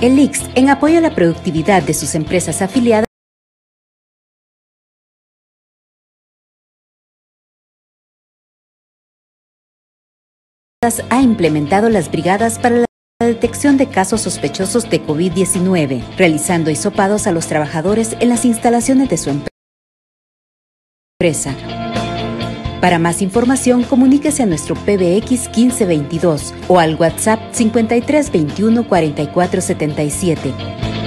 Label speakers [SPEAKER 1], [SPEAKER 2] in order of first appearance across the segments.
[SPEAKER 1] El IX, en apoyo a la productividad de sus empresas afiliadas, ha implementado las brigadas para la detección de casos sospechosos de COVID-19, realizando hisopados a los trabajadores en las instalaciones de su empresa. Para más información, comuníquese a nuestro PBX 1522 o al WhatsApp 5321 4477.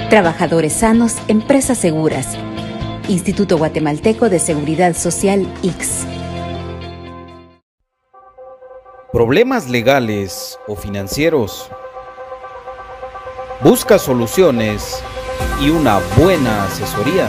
[SPEAKER 1] Trabajadores sanos, empresas seguras. Instituto Guatemalteco de Seguridad Social, IX.
[SPEAKER 2] ¿Problemas legales o financieros? ¿Busca soluciones y una buena asesoría?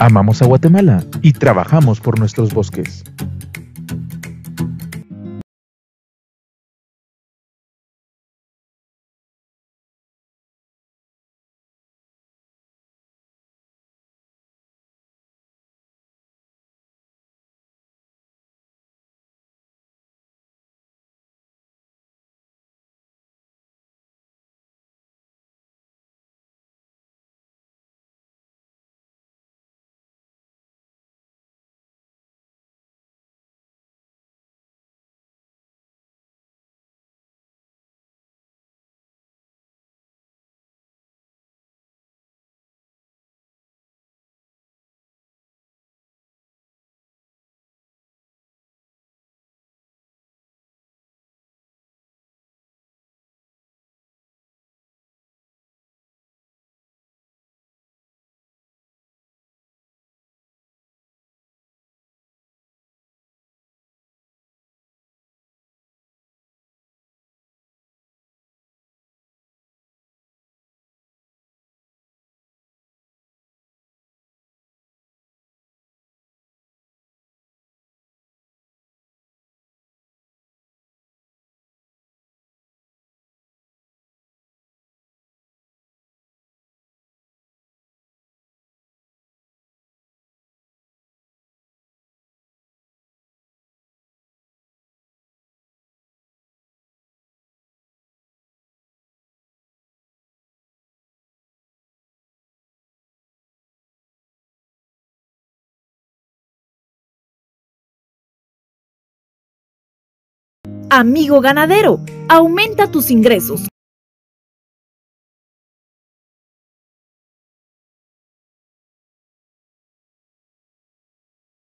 [SPEAKER 3] Amamos a Guatemala y trabajamos por nuestros bosques.
[SPEAKER 4] Amigo ganadero, aumenta tus ingresos.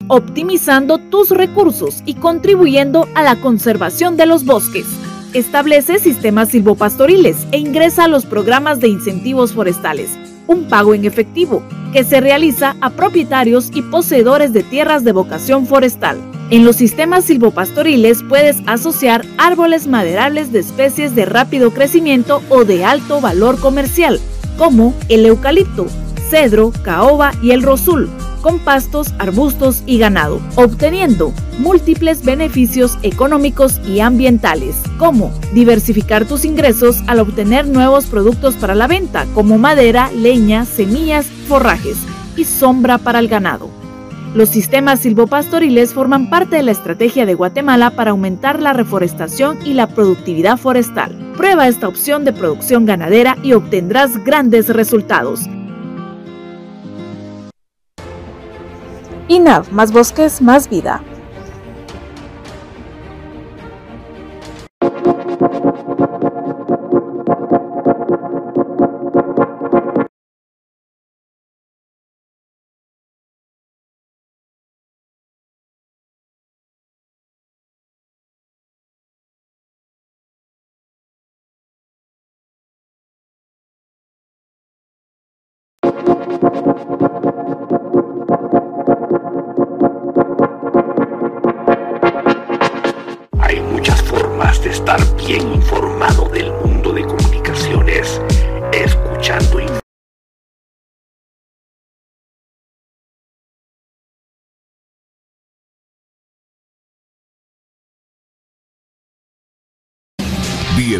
[SPEAKER 4] optimizando tus recursos y contribuyendo a la conservación de los bosques. Establece sistemas silvopastoriles e ingresa a los programas de incentivos forestales, un pago en efectivo que se realiza a propietarios y poseedores de tierras de vocación forestal. En los sistemas silvopastoriles puedes asociar árboles maderables de especies de rápido crecimiento o de alto valor comercial, como el eucalipto, cedro, caoba y el rosul, con pastos, arbustos y ganado, obteniendo múltiples beneficios económicos y ambientales, como diversificar tus ingresos al obtener nuevos productos para la venta, como madera, leña, semillas, forrajes y sombra para el ganado. Los sistemas silvopastoriles forman parte de la estrategia de Guatemala para aumentar la reforestación y la productividad forestal. Prueba esta opción de producción ganadera y obtendrás grandes resultados. INAV, más bosques, más vida.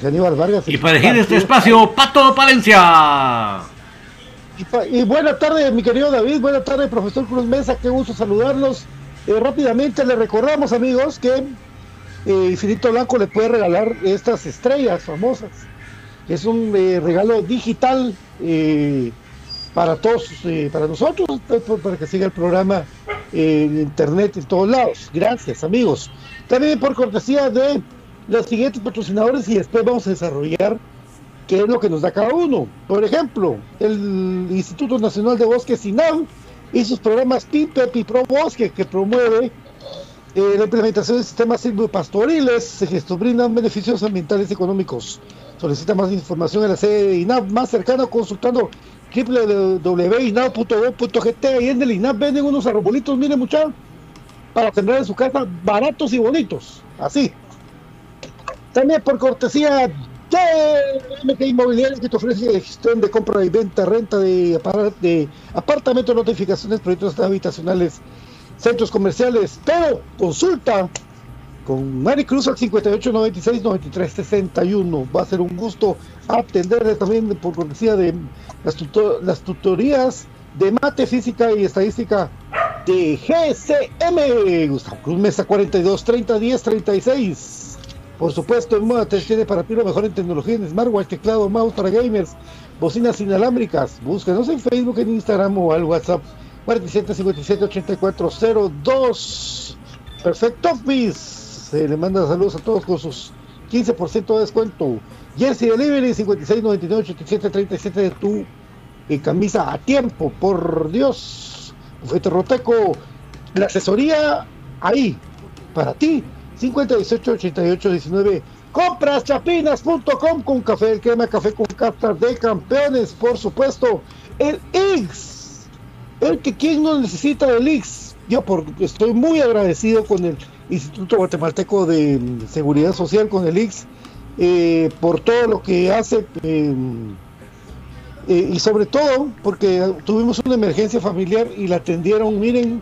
[SPEAKER 5] Jorge Aníbal Vargas.
[SPEAKER 6] Y para elegir este espacio, Pato Palencia.
[SPEAKER 5] Y, y buena tarde, mi querido David. Buena tarde, profesor Cruz Mesa. Qué gusto saludarlos. Eh, rápidamente le recordamos, amigos, que eh, Infinito Blanco le puede regalar estas estrellas famosas. Es un eh, regalo digital para todos, para nosotros, por- para que siga el programa en internet en todos lados. Gracias, amigos. También por cortesía de los siguientes patrocinadores y después vamos a desarrollar qué es lo que nos da cada uno. Por ejemplo, el Instituto Nacional de Bosques INAM y sus programas PIPEP y Pro Bosque que promueve eh, la implementación de sistemas silvopastoriles que brindan beneficios ambientales y económicos. Solicita más información en la sede de INAP más cercana consultando www.inap.gov.gt y en el INAP venden unos arbolitos, miren muchachos, para sembrar en su casa baratos y bonitos, así. También por cortesía de MT Inmobiliaria que te ofrece gestión de compra y venta, renta de, de apartamentos, notificaciones, proyectos habitacionales, centros comerciales, pero consulta con Mari Cruz al 58 96 93 61. Va a ser un gusto atenderle también por cortesía de las, tuto- las tutorías de mate, física y estadística de GCM. Gustavo Cruz Mesa 42 30 10 36. Por supuesto, en Moda Tech tiene para ti lo mejor en tecnología en smartwatch, teclado, mouse para gamers, bocinas inalámbricas. Búscanos en Facebook, en Instagram o al WhatsApp 47 57 84 02. Perfecto Office. Se le manda saludos a todos con sus 15% de descuento. Jersey Delivery 56 99 87 37 de tu eh, camisa a tiempo, por Dios. Bufete Roteco, la asesoría ahí, para ti. 518 88 19 compraschapinas.com con café el crema, café con cartas de campeones, por supuesto. El X, el que quien no necesita del X. Yo por, estoy muy agradecido con el Instituto Guatemalteco de Seguridad Social, con el X, eh, por todo lo que hace eh, eh, y sobre todo porque tuvimos una emergencia familiar y la atendieron, miren,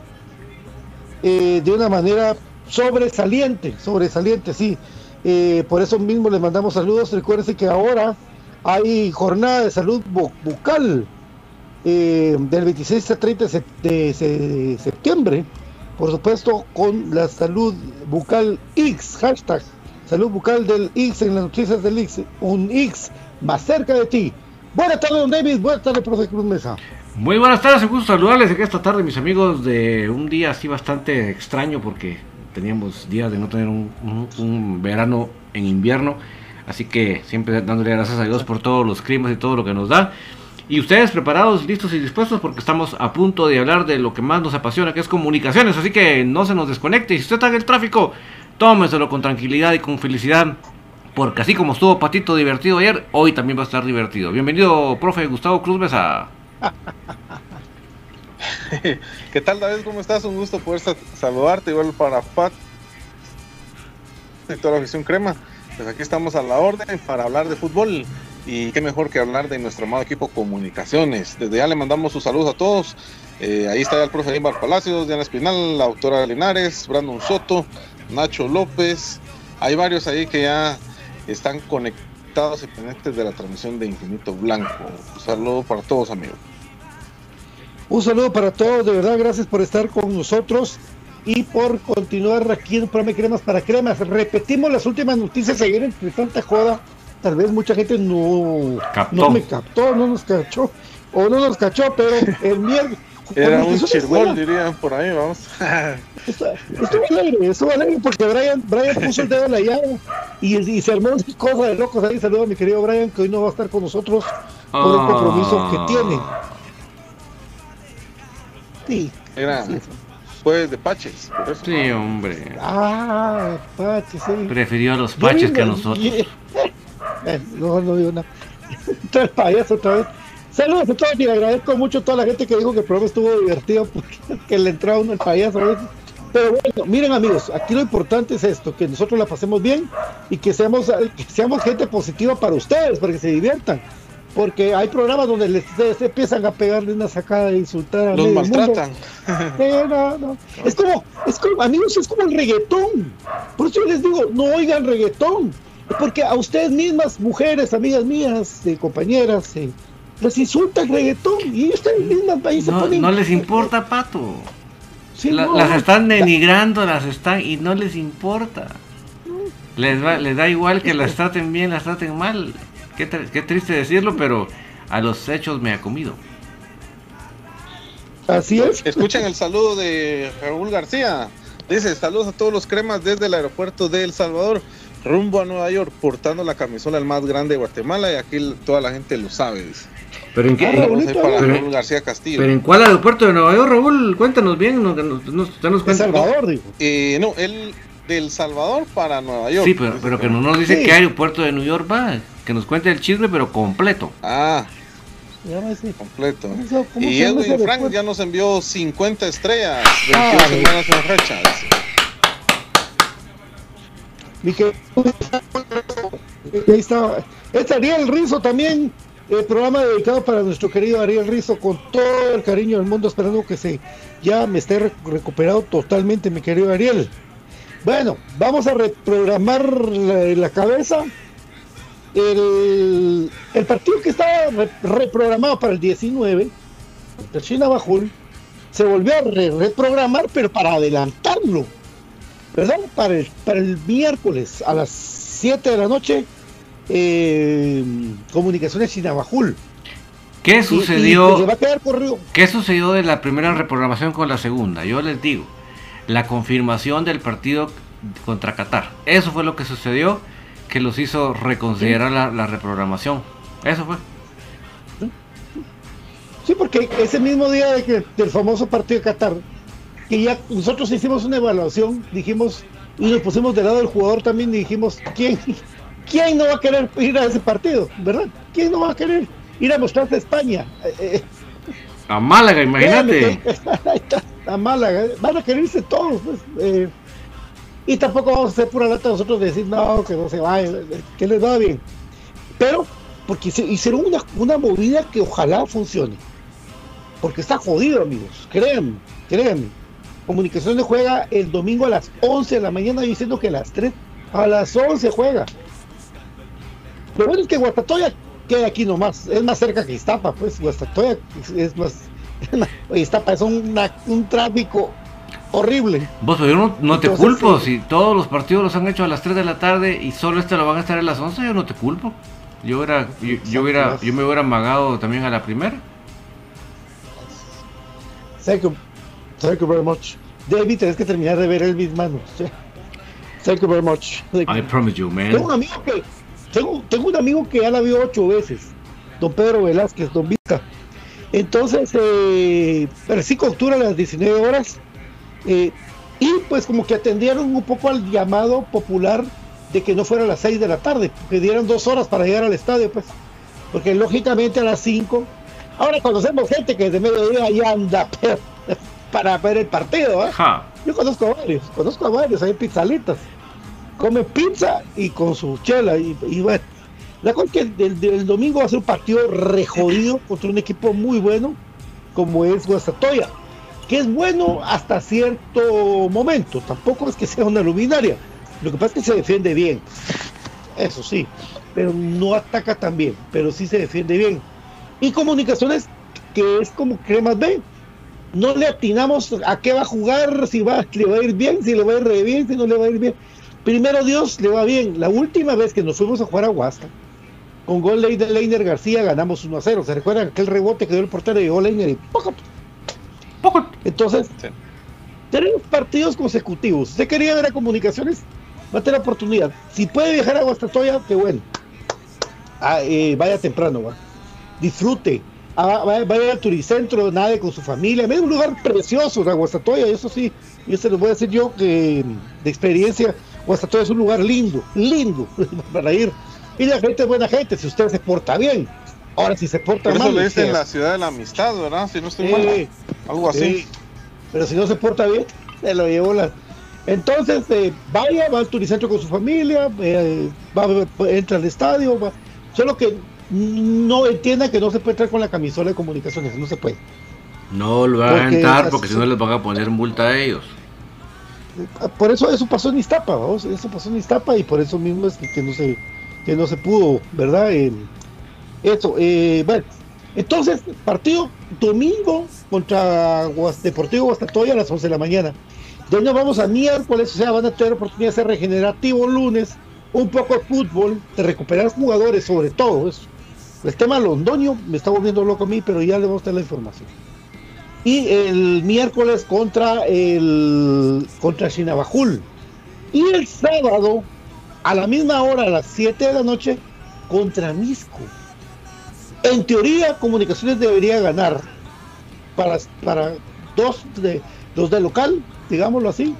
[SPEAKER 5] eh, de una manera sobresaliente, sobresaliente, sí. Eh, por eso mismo les mandamos saludos. Recuerden que ahora hay jornada de salud bu- bucal eh, del 26 al 30 de, sep- de se- septiembre. Por supuesto, con la salud bucal X, hashtag salud bucal del X en las noticias del X, un X más cerca de ti. Buenas tardes, don David. Buenas tardes, profe Cruz Mesa.
[SPEAKER 6] Muy buenas tardes, un gusto saludarles aquí esta tarde, mis amigos, de un día así bastante extraño porque teníamos días de no tener un, verano en invierno. Así que siempre dándole gracias a Dios por todos los climas y todo lo que nos da. Y ustedes preparados, listos y dispuestos porque estamos a punto de hablar de lo que más nos apasiona, que es comunicaciones. Así que no se nos desconecte. Y si usted está en el tráfico, tómeselo con tranquilidad y con felicidad. Porque así como estuvo Patito divertido ayer, hoy también va a estar divertido. Bienvenido, profe Gustavo Cruz Mesa.
[SPEAKER 7] ¿Qué tal David? ¿Cómo estás? Un gusto poder sa- saludarte, igual para Pat y toda la afición crema. Pues aquí estamos a la orden para hablar de fútbol y qué mejor que hablar de nuestro amado equipo Comunicaciones. Desde ya le mandamos sus saludos a todos. Eh, ahí está el profe Limbar Palacios, Diana Espinal, la autora Linares, Brandon Soto, Nacho López. Hay varios ahí que ya están conectados y pendientes de la transmisión de Infinito Blanco. Un saludo para todos amigos.
[SPEAKER 5] Un saludo para todos, de verdad, gracias por estar con nosotros y por continuar aquí en el programa de Cremas para Cremas. Repetimos las últimas noticias ayer entre tanta joda. Tal vez mucha gente no,
[SPEAKER 6] Captó.
[SPEAKER 5] no me captó, no nos cachó, o no nos cachó, pero el miércoles.
[SPEAKER 7] Era un chirgol, dirían por ahí, vamos.
[SPEAKER 5] Estuvo alegre, estuvo alegre porque Brian, Brian puso el dedo en la llave y, y se armó una cosa de locos ahí. Saludos a mi querido Brian que hoy no va a estar con nosotros por el compromiso que tiene. Sí.
[SPEAKER 7] Era
[SPEAKER 5] sí.
[SPEAKER 7] de Paches, por eso.
[SPEAKER 6] Sí, hombre.
[SPEAKER 5] Ah, Pache, sí.
[SPEAKER 6] Prefirió a los paches que a nosotros.
[SPEAKER 5] no, no digo nada. Payaso otra vez. Saludos a todos y le agradezco mucho a toda la gente que dijo que el programa estuvo divertido porque que le entraba uno el payaso a. Pero bueno, miren amigos, aquí lo importante es esto, que nosotros la pasemos bien y que seamos, que seamos gente positiva para ustedes, para que se diviertan. Porque hay programas donde les, se, se empiezan a pegarle una sacada de insultar a
[SPEAKER 7] Los maltratan.
[SPEAKER 5] Eh, no, no. Es como, es como, amigos, es como el reggaetón. Por eso yo les digo, no oigan reggaetón. Porque a ustedes mismas, mujeres, amigas mías, eh, compañeras, eh, les insulta el reggaetón y ustedes mismas ahí se
[SPEAKER 6] No,
[SPEAKER 5] ponen.
[SPEAKER 6] no les importa, pato.
[SPEAKER 5] Sí,
[SPEAKER 6] La-
[SPEAKER 5] no,
[SPEAKER 6] las están
[SPEAKER 5] la-
[SPEAKER 6] denigrando, las están y no les importa. Les, va- les da igual que las traten bien, las traten mal. Qué, tr- qué triste decirlo, pero a los hechos me ha comido.
[SPEAKER 5] Así es.
[SPEAKER 7] Escuchen el saludo de Raúl García. Dice, saludos a todos los cremas desde el aeropuerto de El Salvador, rumbo a Nueva York, portando la camisola el más grande de Guatemala y aquí toda la gente lo sabe. Dice.
[SPEAKER 6] ¿Pero en qué?
[SPEAKER 5] Ah, Raulito,
[SPEAKER 7] para
[SPEAKER 6] pero-
[SPEAKER 7] Raúl García Castillo.
[SPEAKER 6] ¿Pero en cuál aeropuerto de Nueva York, Raúl? Cuéntanos bien, nos, nos, nos
[SPEAKER 5] El
[SPEAKER 6] cuenta.
[SPEAKER 5] Salvador, digo.
[SPEAKER 7] Eh, no, él del Salvador para Nueva York.
[SPEAKER 6] Sí, pero, pero que no nos dice
[SPEAKER 5] Sí.
[SPEAKER 6] qué aeropuerto de New York va. Que nos cuente el chisme, pero completo.
[SPEAKER 7] Ah,
[SPEAKER 5] Llámese.
[SPEAKER 7] completo.
[SPEAKER 5] ¿Cómo se
[SPEAKER 7] Y Edwin Frank ya nos envió 50 estrellas,
[SPEAKER 5] Ah,
[SPEAKER 7] 22
[SPEAKER 5] bien.
[SPEAKER 7] semanas en.
[SPEAKER 5] Mi que- Ahí está. Este Ariel Rizo también, el programa dedicado para nuestro querido Ariel Rizo, con todo el cariño del mundo, esperando que se ya me esté re- recuperado totalmente, mi querido Ariel. Bueno, vamos a reprogramar la, la cabeza. El, el partido que estaba re- reprogramado para el 19, el China Bajul, se volvió a re- reprogramar, pero para adelantarlo. ¿verdad? Para el, para el miércoles a las 7 de la noche, eh, Comunicaciones Chinabajul.
[SPEAKER 6] ¿Qué
[SPEAKER 5] Y- y
[SPEAKER 6] sucedió?
[SPEAKER 5] se le va a quedar.
[SPEAKER 6] ¿Qué sucedió de la primera reprogramación con la segunda? Yo les digo, la confirmación del partido contra Qatar. Eso fue lo que sucedió que los hizo reconsiderar la, la reprogramación. Eso fue.
[SPEAKER 5] Sí, porque ese mismo día de que, del famoso partido de Qatar, que ya nosotros hicimos una evaluación, dijimos, y nos pusimos del lado del jugador también, y dijimos, ¿quién, ¿quién no va a querer ir a ese partido? ¿Verdad? ¿Quién no va a querer ir a mostrarse a España? Eh, eh,
[SPEAKER 6] A Málaga, imagínate.
[SPEAKER 5] A Málaga, van a querer irse todos. pues, eh, Y tampoco vamos a hacer pura lata nosotros de decir, no, que no se vaya, que les va bien. Pero, porque hicieron una, una movida que ojalá funcione. Porque está jodido, amigos. Créanme, créanme. Comunicaciones juega el domingo a las 11 de la mañana, diciendo que a las 3, a las 11 juega. Lo bueno es que Guastatoya queda aquí nomás, es más cerca que Iztapa, pues Guastatoya es más. Iztapa es un tráfico horrible.
[SPEAKER 6] Vos, yo no, te culpo, si todos los partidos los han hecho a las 3 de la tarde y solo este lo van a estar a las 11, yo no te culpo. Yo hubiera, yo, hubiera, yo me hubiera amagado también a la primera.
[SPEAKER 5] Thank you, thank you very much. David, tienes que terminar de ver el mismo. Thank you very much.
[SPEAKER 6] I promise you, man.
[SPEAKER 5] Tengo un amigo que, tengo, tengo un amigo que ya la vio ocho veces. Don Pedro Velázquez, Don Vista. Entonces, eh, el 5 de octubre a las 19 horas eh, y pues como que atendieron un poco al llamado popular de que no fuera a las 6 de la tarde, que dieron dos horas para llegar al estadio, pues, porque lógicamente a las 5, ahora conocemos gente que desde mediodía ya anda para ver el partido, ¿eh? yo conozco a varios, conozco a varios, hay pizzalitas, come pizza y con su chela, y, bueno, la cosa es que el, domingo va a ser un partido rejodido contra un equipo muy bueno, como es Guastatoya que es bueno hasta cierto momento, tampoco es que sea una luminaria, lo que pasa es que se defiende bien, eso sí, pero no ataca tan bien, pero sí se defiende bien. Y comunicaciones, que es como cremas B, no le atinamos a qué va a jugar, si va, le va a ir bien, si le va a ir re bien, si no le va a ir bien. Primero Dios le va bien. La última vez que nos fuimos a jugar a Huasca, con gol de Leiner García ganamos 1 a 0. ¿Se recuerdan aquel rebote que dio el portero y gol Leiner y entonces, tenemos partidos consecutivos. Usted quería ver a comunicaciones, va a tener oportunidad. Si puede viajar a Guastatoya, qué bueno. Ah, eh, vaya temprano, va. disfrute. Ah, vaya, al turicentro, nade con su familia. Es un lugar precioso, la Guastatoya, eso sí. Yo se lo voy a decir yo que de experiencia, Guastatoya es un lugar lindo, lindo para ir. Y la gente es buena gente, si usted se porta bien. Ahora, si se porta
[SPEAKER 7] Por
[SPEAKER 5] eso
[SPEAKER 7] mal. Eso en la ciudad de la amistad, ¿verdad? Si no estoy mal. Algo así.
[SPEAKER 5] Pero si no se porta bien, se lo llevó la. Entonces, eh, vaya, va al turicentro con su familia, eh, va, entra al estadio, va. Solo que no entienda que no se puede entrar con la camisola de comunicaciones, no se puede.
[SPEAKER 6] No lo van a entrar porque si no les van a poner multa a ellos.
[SPEAKER 5] Por eso eso pasó en Iztapa, vamos, eso pasó en Iztapa y por eso mismo es que, no se que no se pudo, ¿verdad? Eso, eh, bueno, entonces, partido domingo contra Deportivo Guastatoya a las 11 de la mañana. De nos vamos a miércoles, o sea, van a tener oportunidad de ser regenerativo lunes, un poco de fútbol, de recuperar jugadores, sobre todo eso. El tema Londoño me está volviendo loco a mí, pero ya le vamos a dar la información. Y el miércoles contra el contra Chinabajul. Y el sábado, a la misma hora, a las 7 de la noche, contra Misco. En teoría, Comunicaciones debería ganar para, para dos de los de local, digámoslo así,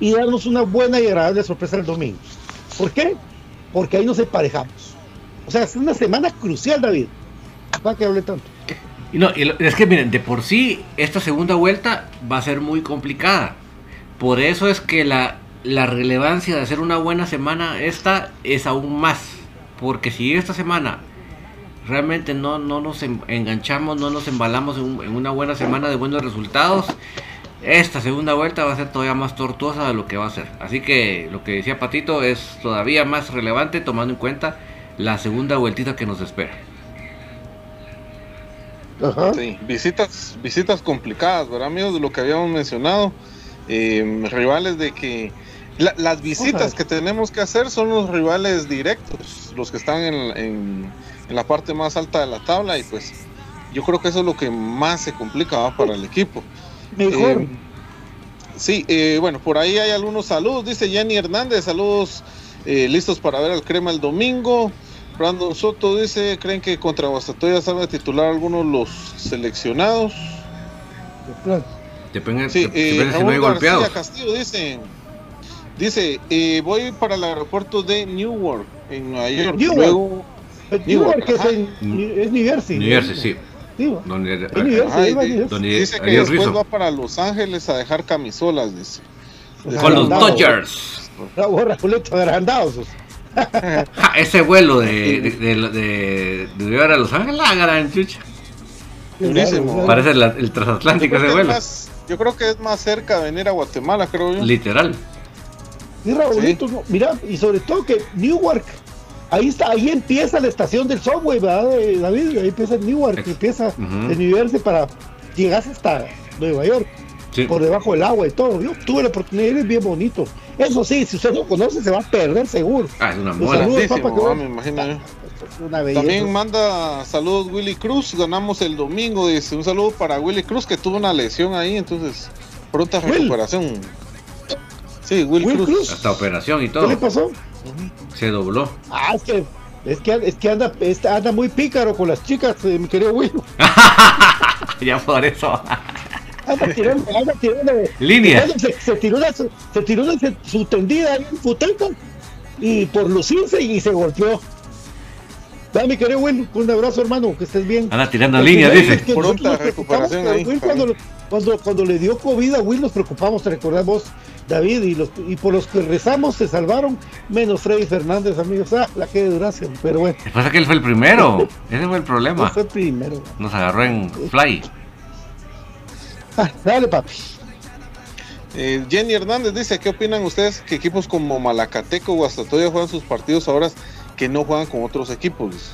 [SPEAKER 5] y darnos una buena y agradable sorpresa el domingo. ¿Por qué? Porque ahí nos emparejamos. O sea, es una semana crucial, David. Para que hable tanto.
[SPEAKER 6] No, es que miren, de por sí, esta segunda vuelta va a ser muy complicada. Por eso es que la, la relevancia de hacer una buena semana esta es aún más. Porque si esta semana realmente no, no nos enganchamos, no nos embalamos en, una buena semana de buenos resultados, esta segunda vuelta va a ser todavía más tortuosa de lo que va a ser. Así que lo que decía Patito es todavía más relevante tomando en cuenta la segunda vueltita que nos espera.
[SPEAKER 7] Sí, visitas, visitas complicadas, ¿verdad, amigos? De lo que habíamos mencionado. Eh, rivales de que las visitas que tenemos que hacer son los rivales directos, los que están en, en la parte más alta de la tabla y pues yo creo que eso es lo que más se complica para el equipo.
[SPEAKER 5] Mejor.
[SPEAKER 7] Eh, sí, eh, bueno, por ahí hay algunos saludos, dice Jenny Hernández, saludos eh, listos para ver al Crema el domingo. Brandon Soto dice, ¿creen que contra Guastatoya sabe titular algunos los seleccionados?
[SPEAKER 6] Depende, sí, depende si no hay golpeados.
[SPEAKER 7] Castillo dice, dice voy para el aeropuerto de Newark, en Nueva York. Luego,
[SPEAKER 5] Newark, que es, en, es New Jersey.
[SPEAKER 6] New Jersey, sí.
[SPEAKER 7] sí donde, dice que después va para Los Ángeles a dejar camisolas, dice.
[SPEAKER 6] Con los Dodgers.
[SPEAKER 5] Bravo, Raulito agrandados.
[SPEAKER 6] Ja, ese vuelo de, de, de, de, de a Los Ángeles, la gran chucha.
[SPEAKER 7] Durísimo.
[SPEAKER 6] Parece la- el transatlántico ese vuelo.
[SPEAKER 7] más, yo creo que es más cerca de venir a Guatemala, creo yo.
[SPEAKER 6] Literal.
[SPEAKER 5] Y Raulito, no, mira, y sobre todo que Newark, ahí está, ahí empieza la estación del subway, ¿verdad, eh, David? Ahí empieza Newark, empieza
[SPEAKER 6] Ujú.
[SPEAKER 5] de New Jersey para llegar hasta Nueva York,
[SPEAKER 6] Sí.
[SPEAKER 5] por debajo del agua y todo. Yo tuve la oportunidad de ir, es bien bonito. Eso sí, si usted no conoce, se va a perder seguro.
[SPEAKER 6] Ah, es una mola.
[SPEAKER 5] saludos, papá, que
[SPEAKER 7] ah, me imagino yo.
[SPEAKER 5] Es una belleza.
[SPEAKER 7] También manda saludos Willy Cruz, ganamos el domingo, dice un saludo para Willy Cruz que tuvo una lesión ahí, entonces pronta
[SPEAKER 5] Will.
[SPEAKER 7] recuperación. Sí, Will,
[SPEAKER 5] Will
[SPEAKER 7] Cruz.
[SPEAKER 5] Cruz.
[SPEAKER 6] Hasta operación y
[SPEAKER 5] ¿Qué le
[SPEAKER 6] todo.
[SPEAKER 5] pasó?
[SPEAKER 6] Se dobló.
[SPEAKER 5] Ah, es que, es que, es que anda, este, anda muy pícaro con las chicas, eh, mi querido Will.
[SPEAKER 6] ya por eso.
[SPEAKER 5] Anda tirando, anda tirando.
[SPEAKER 6] Línea.
[SPEAKER 5] Se, se tiró una, se tiró una, se- su tendida en Futeca y por lucirse y se golpeó. Va, mi querido Will, un abrazo hermano, que estés bien.
[SPEAKER 6] Anda tirando
[SPEAKER 5] Al
[SPEAKER 6] líneas, dice.
[SPEAKER 5] es que
[SPEAKER 7] Pronta recuperación ahí,
[SPEAKER 5] Will cuando, cuando, cuando le dio COVID a Will nos preocupamos, te recordamos, David, y, los, y por los que rezamos se salvaron, menos Freddy Fernández, amigos. Ah, la que desgracia, pero bueno,
[SPEAKER 6] Lo que pasa es que él fue el primero. Ese fue el
[SPEAKER 5] no
[SPEAKER 6] problema.
[SPEAKER 5] fue primero.
[SPEAKER 6] Nos agarró en fly.
[SPEAKER 5] Ah, dale, papi.
[SPEAKER 7] Eh, Jenny Hernández dice, ¿qué opinan ustedes que equipos como Malacateco o Guastatoya juegan sus partidos ahora que no juegan con otros equipos?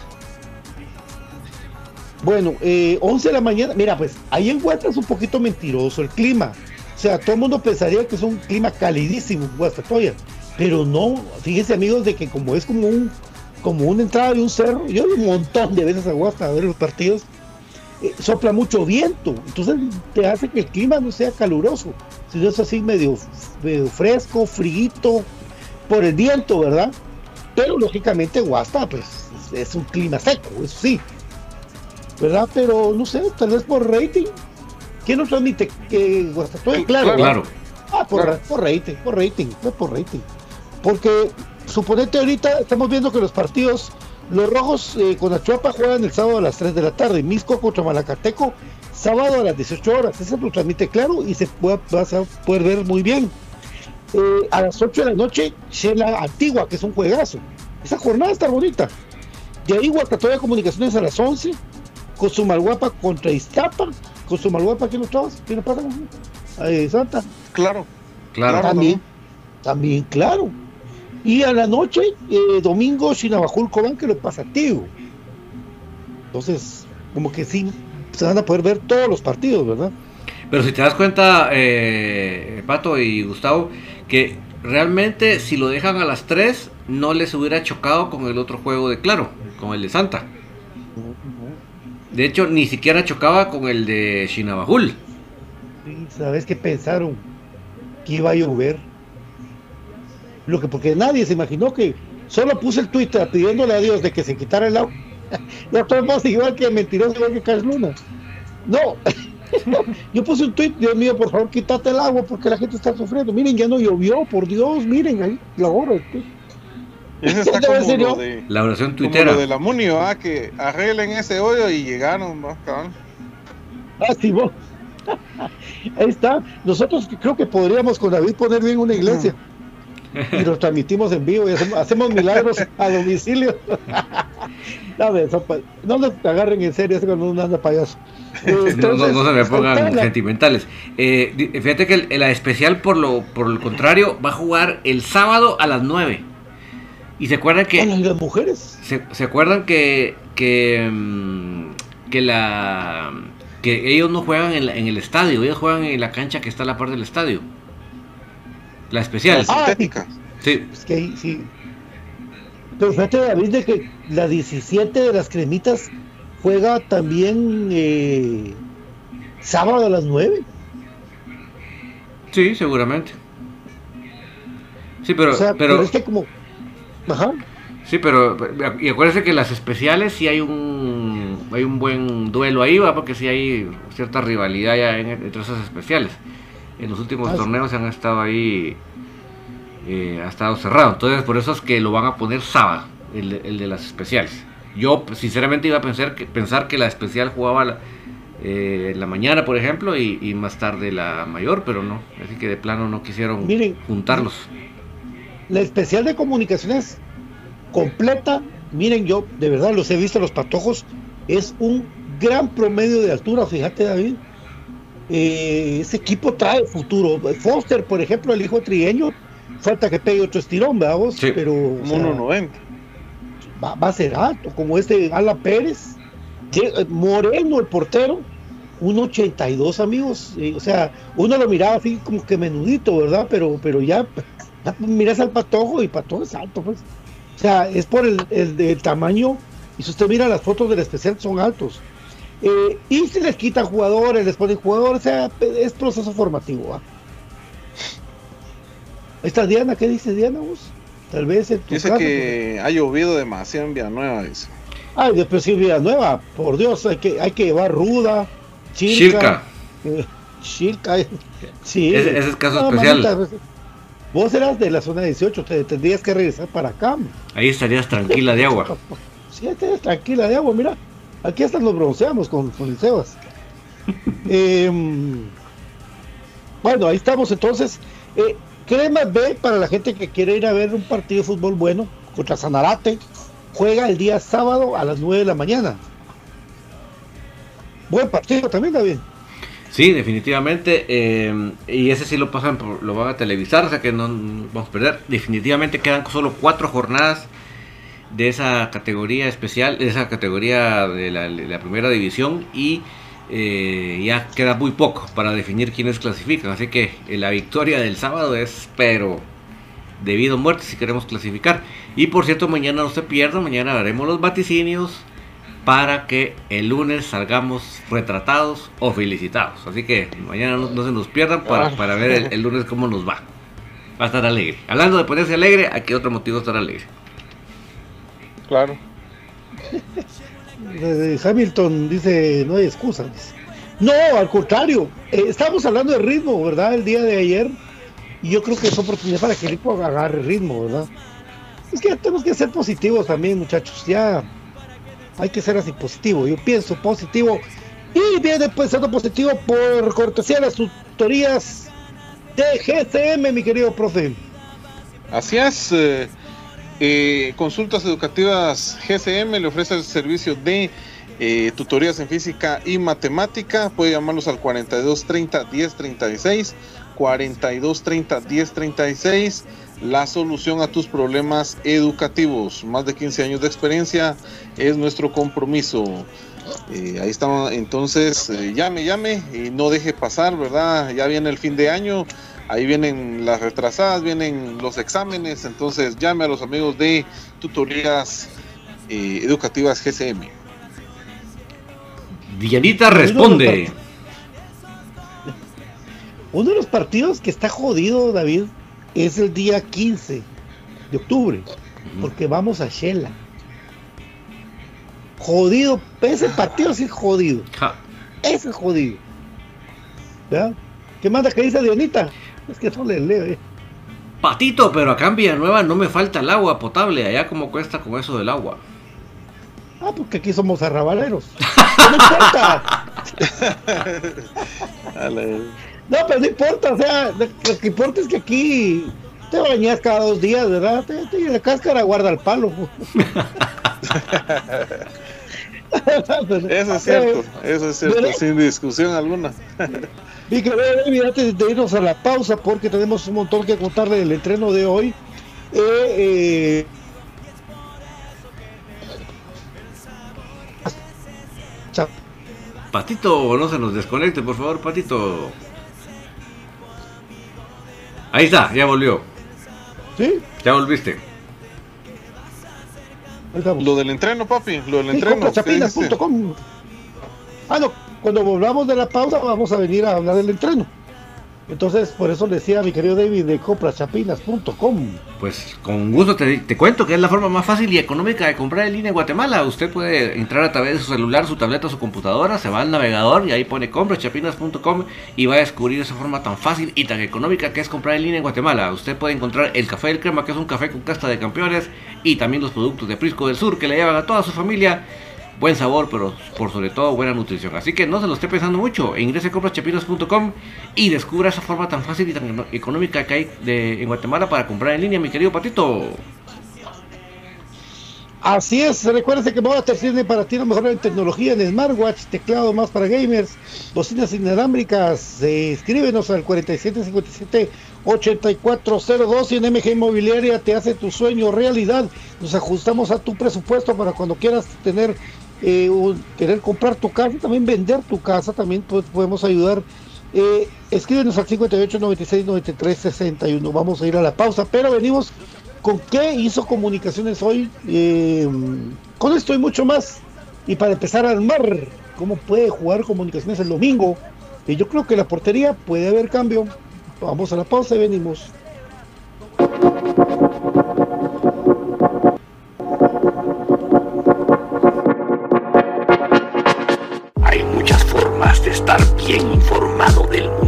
[SPEAKER 5] Bueno, eh, 11 de la mañana, mira, pues ahí en Huasta es un poquito mentiroso el clima. O sea, todo el mundo pensaría que es un clima calidísimo Guastatoya, pero no, fíjense amigos de que como es como un como una entrada de un cerro, yo un montón de veces a Huasta a ver los partidos, eh, sopla mucho viento, entonces te hace que el clima no sea caluroso, sino es así medio, medio fresco, friguito, por el viento, ¿verdad? Pero lógicamente Huasta, pues, es, es un clima seco, eso sí. ¿verdad? Pero no sé, tal vez por rating. ¿Quién nos transmite? Que Guastatoya, claro.
[SPEAKER 6] Claro.
[SPEAKER 5] Ah, por,
[SPEAKER 7] Claro.
[SPEAKER 5] por rating, por rating, fue por rating. Porque suponete ahorita estamos viendo que los partidos, los rojos eh, con Achuapa juegan el sábado a las 3 de la tarde, Misco contra Malacateco, sábado a las 18 horas. Ese lo transmite claro y se puede, vas a poder ver muy bien. Eh, a las 8 de la noche, Shela Antigua, que es un juegazo. Esa jornada está bonita. De ahí Guastatoya Comunicaciones a las 11, Cosumalguapa contra Iztapa. Cosumalguapa, ¿quién lo traes? ¿Quién pasa? Eh, Santa.
[SPEAKER 7] Claro.
[SPEAKER 6] Claro.
[SPEAKER 5] También, también, claro. Y a la noche, eh, domingo, Chinabajul Cobán, que lo pasa tío. Entonces, como que sí, se van a poder ver todos los partidos, ¿verdad?
[SPEAKER 6] Pero si te das cuenta, eh, Pato y Gustavo, que realmente si lo dejan a las 3, no les hubiera chocado con el otro juego de Claro, con el de Santa. De hecho, ni siquiera chocaba con el de Shinabajul.
[SPEAKER 5] ¿Sabes qué pensaron? Que iba a llover. Lo que, porque nadie se imaginó que solo puse el Twitter pidiéndole a Dios de que se quitara el agua. No todos igual que mentiroso, igual que Carlos Luna. No. Yo puse un tweet, Dios mío, por favor, quítate el agua porque la gente está sufriendo. Miren, ya no llovió, por Dios, miren ahí la hora.
[SPEAKER 7] Ese está como lo de,
[SPEAKER 6] La oración
[SPEAKER 7] como
[SPEAKER 6] tuitera.
[SPEAKER 7] lo de la Munio, ah, que arreglen ese hoyo y llegaron, ¿no? Cabrón.
[SPEAKER 5] Ah, sí, vos. Ahí está. Nosotros creo que podríamos con David poner bien una iglesia. Y lo transmitimos en vivo y hacemos, hacemos milagros a domicilio. no, pa- no nos agarren en serio, es cuando uno anda payaso.
[SPEAKER 6] No, no-
[SPEAKER 5] entonces,
[SPEAKER 6] no se me pongan sentimentales. Eh, fíjate que el- la especial, por lo, por el contrario, va a jugar el sábado a las 9. Y se acuerdan que.
[SPEAKER 5] Bueno, ¿y las mujeres?
[SPEAKER 6] ¿Se, se acuerdan que que, mm, que la que ellos no juegan en, la- en el estadio, ellos juegan en la cancha que está a la par del estadio? La especial.
[SPEAKER 5] Ah,
[SPEAKER 7] Sintética.
[SPEAKER 6] Sí.
[SPEAKER 5] Es que ahí sí. Pero fíjate, David, de que la 17 de las cremitas juega también eh, sábado a las 9.
[SPEAKER 6] Sí, seguramente. Sí, pero
[SPEAKER 5] o sea,
[SPEAKER 6] pero,
[SPEAKER 5] pero es que como. Ajá.
[SPEAKER 6] sí, pero y acuérdense que las especiales sí hay un hay un buen duelo ahí, va, porque sí hay cierta rivalidad ya en- entre esas especiales. En los últimos
[SPEAKER 5] Ah,
[SPEAKER 6] torneos han estado ahí eh, ha estado cerrado. Entonces, por eso es que lo van a poner sábado, el, de- el de las especiales. Yo, sinceramente, iba a pensar que, pensar que la especial jugaba la, eh, la mañana, por ejemplo, y, y más tarde la mayor, pero no. Así que de plano no quisieron
[SPEAKER 5] Miren,
[SPEAKER 6] juntarlos.
[SPEAKER 5] La especial de comunicaciones completa, miren yo, de verdad los he visto los patojos, es un gran promedio de altura, fíjate David. Eh, ese equipo trae futuro. Foster, por ejemplo, el hijo trigueño, falta que pegue otro estirón, ¿verdad vos?
[SPEAKER 7] Sí,
[SPEAKER 5] Pero o
[SPEAKER 7] como
[SPEAKER 5] sea,
[SPEAKER 7] 1.90.
[SPEAKER 5] va, va a ser alto, como este Ala Pérez. Eh, Moreno, el portero, 1.82 amigos. eh, o sea, uno lo miraba así como que menudito, ¿verdad? Pero, pero ya, ya miras al patojo y patojo es alto, pues. O sea, es por el, el- el tamaño. Y si usted mira las fotos del especial, son altos. Eh, y se les quitan jugadores, les ponen jugadores, o sea, es proceso formativo. ¿ah? Ahí está Diana, ¿qué dice Diana vos? Tal vez en tu
[SPEAKER 7] Dice que ha llovido demasiado en Villanueva, dice.
[SPEAKER 5] Ay, después sí, Villanueva, por Dios, hay que, hay que llevar ruda, chilca.
[SPEAKER 6] Chilca.
[SPEAKER 5] eh, Chilca, eh, sí.
[SPEAKER 6] Ese- ese es caso
[SPEAKER 5] No,
[SPEAKER 6] especial.
[SPEAKER 5] mamita, pues, vos eras de la zona 18, te tendrías que regresar para acá. man.
[SPEAKER 6] Ahí estarías tranquila de agua.
[SPEAKER 5] Sí, estés tranquila de agua, mira. Aquí hasta nos bronceamos con, con el Sebas. Em, bueno, ahí estamos entonces. Eh, Crema B para la gente que quiere ir a ver un partido de fútbol bueno contra Sanarate. Juega el día sábado a las 9 de la mañana. Buen partido también, David.
[SPEAKER 6] Sí, definitivamente. eh, y ese sí lo pasan, por- lo van a televisar, o sea que no vamos a perder. Definitivamente quedan solo cuatro jornadas de esa categoría especial, de esa categoría de la, primera división y eh, ya queda muy poco para definir quiénes clasifican. Así que eh, la victoria del sábado es, pero debido a muerte si queremos clasificar. Y por cierto, mañana no se pierdan, mañana haremos los vaticinios para que el lunes salgamos retratados o felicitados. Así que mañana no, no se nos pierdan para, para ver el, el lunes cómo nos va. Va a estar alegre. Hablando de ponerse alegre, aquí otro motivo de estar alegre.
[SPEAKER 7] Claro.
[SPEAKER 5] Hamilton dice, no hay excusas. No, al contrario, eh, estamos hablando de ritmo, ¿verdad? El día de ayer. Y yo creo que es oportunidad para que el equipo agarre ritmo, ¿verdad? Es que tenemos que ser positivos también, muchachos. Ya hay que ser así positivo. Yo pienso positivo. Y viene pensando positivo por cortesía de las tutorías de GCM, mi querido profe.
[SPEAKER 7] Así es. eh, eh, consultas educativas GCM le ofrece el servicio de eh, tutorías en física y matemática. Puede llamarlos al 4230 1036. 4230 1036. La solución a tus problemas educativos. Más de 15 años de experiencia es nuestro compromiso. Eh, ahí estamos, entonces eh, llame, llame y no deje pasar, ¿verdad? Ya viene el fin de año, ahí vienen las retrasadas, vienen los exámenes, entonces llame a los amigos de tutorías eh, educativas GCM.
[SPEAKER 6] Dianita responde.
[SPEAKER 5] Uno de los partidos que está jodido, David, es el día 15 de octubre, porque vamos a Shela. Jodido, ese partido sí es jodido.
[SPEAKER 6] Ja.
[SPEAKER 5] Ese es jodido. ¿Ya? ¿Qué manda que dice Dionita? Es que no le leo, eh.
[SPEAKER 6] Patito, pero acá en Villanueva no me falta el agua potable. Allá como cuesta con eso del agua.
[SPEAKER 5] Ah, porque aquí somos arrabaleros. No importa. No, pero no importa, o sea, lo que importa es que aquí te bañas cada dos días, ¿verdad? Te, te- y la cáscara guarda el palo.
[SPEAKER 7] Eso es cierto, eso es cierto, sin discusión alguna.
[SPEAKER 5] Y que David, antes de irnos a la pausa, porque tenemos un montón que contarle del entreno de hoy. Eh, eh,
[SPEAKER 6] Patito, no se nos desconecte, por favor, Patito. Ahí está, ya volvió.
[SPEAKER 5] ¿Sí?
[SPEAKER 6] Ya volviste.
[SPEAKER 5] ahí estamos.
[SPEAKER 7] Lo del entreno, papi, lo del entreno.
[SPEAKER 5] Ah, no, cuando volvamos de la pausa vamos a venir a hablar del entreno. Entonces, por eso le decía a mi querido David de comprachapinas.com.
[SPEAKER 6] Pues con gusto te, te cuento que es la forma más fácil y económica de comprar en línea en Guatemala. Usted puede entrar a través de su celular, su tableta, su computadora, se va al navegador y ahí pone comprachapinas.com y va a descubrir esa forma tan fácil y tan económica que es comprar en línea en Guatemala. Usted puede encontrar el café del crema, que es un café con casta de campeones, y también los productos de Prisco del Sur que le llevan a toda su familia buen sabor, pero por sobre todo buena nutrición. Así que no se lo esté pensando mucho. Ingrese a compraschapinas.com y descubra esa forma tan fácil y tan económica que hay de, en Guatemala para comprar en línea, mi querido Patito.
[SPEAKER 5] Así es, recuerden que Moda tiene para ti lo mejor en tecnología en smartwatch, teclado más para gamers, bocinas inalámbricas. Eh, escríbenos al 4757-8402 y en MG Inmobiliaria te hace tu sueño realidad. Nos ajustamos a tu presupuesto para cuando quieras tener, eh, querer comprar tu casa, también vender tu casa, también podemos ayudar. Eh, escríbenos al 58 96 93 61. Vamos a ir a la pausa, pero venimos con qué hizo comunicaciones hoy, eh, con esto y mucho más. Y para empezar a armar cómo puede jugar comunicaciones el domingo, y yo creo que la portería puede haber cambio. Vamos a la pausa y venimos.
[SPEAKER 8] Estar bien informado del mundo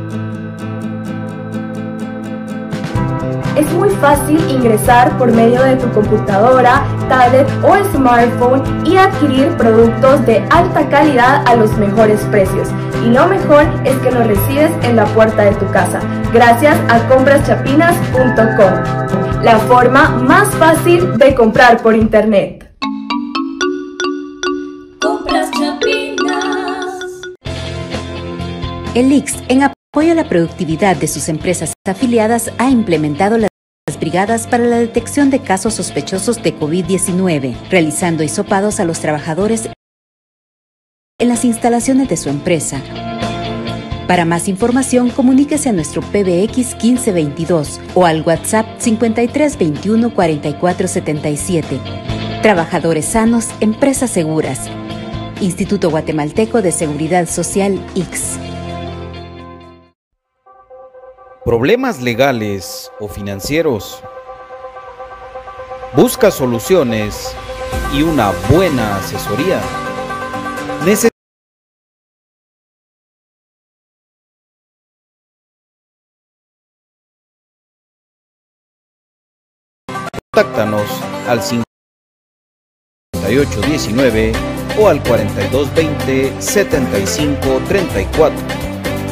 [SPEAKER 9] Fácil ingresar por medio de tu computadora, tablet o smartphone y adquirir productos de alta calidad a los mejores precios. Y lo mejor es que los recibes en la puerta de tu casa, gracias a compraschapinas.com, la forma más fácil de comprar por internet.
[SPEAKER 10] Compras Chapinas.
[SPEAKER 1] El IX, en apoyo a la productividad de sus empresas afiliadas, ha implementado las brigadas para la detección de casos sospechosos de COVID-19, realizando hisopados a los trabajadores en las instalaciones de su empresa. Para más información, comuníquese a nuestro PBX 1522 o al WhatsApp 5321 4477. Trabajadores sanos, empresas seguras. Instituto Guatemalteco de Seguridad Social X.
[SPEAKER 2] ¿Problemas legales o financieros? Busca soluciones y una buena asesoría. Neces- Contáctanos al 5819 o al 4220 7534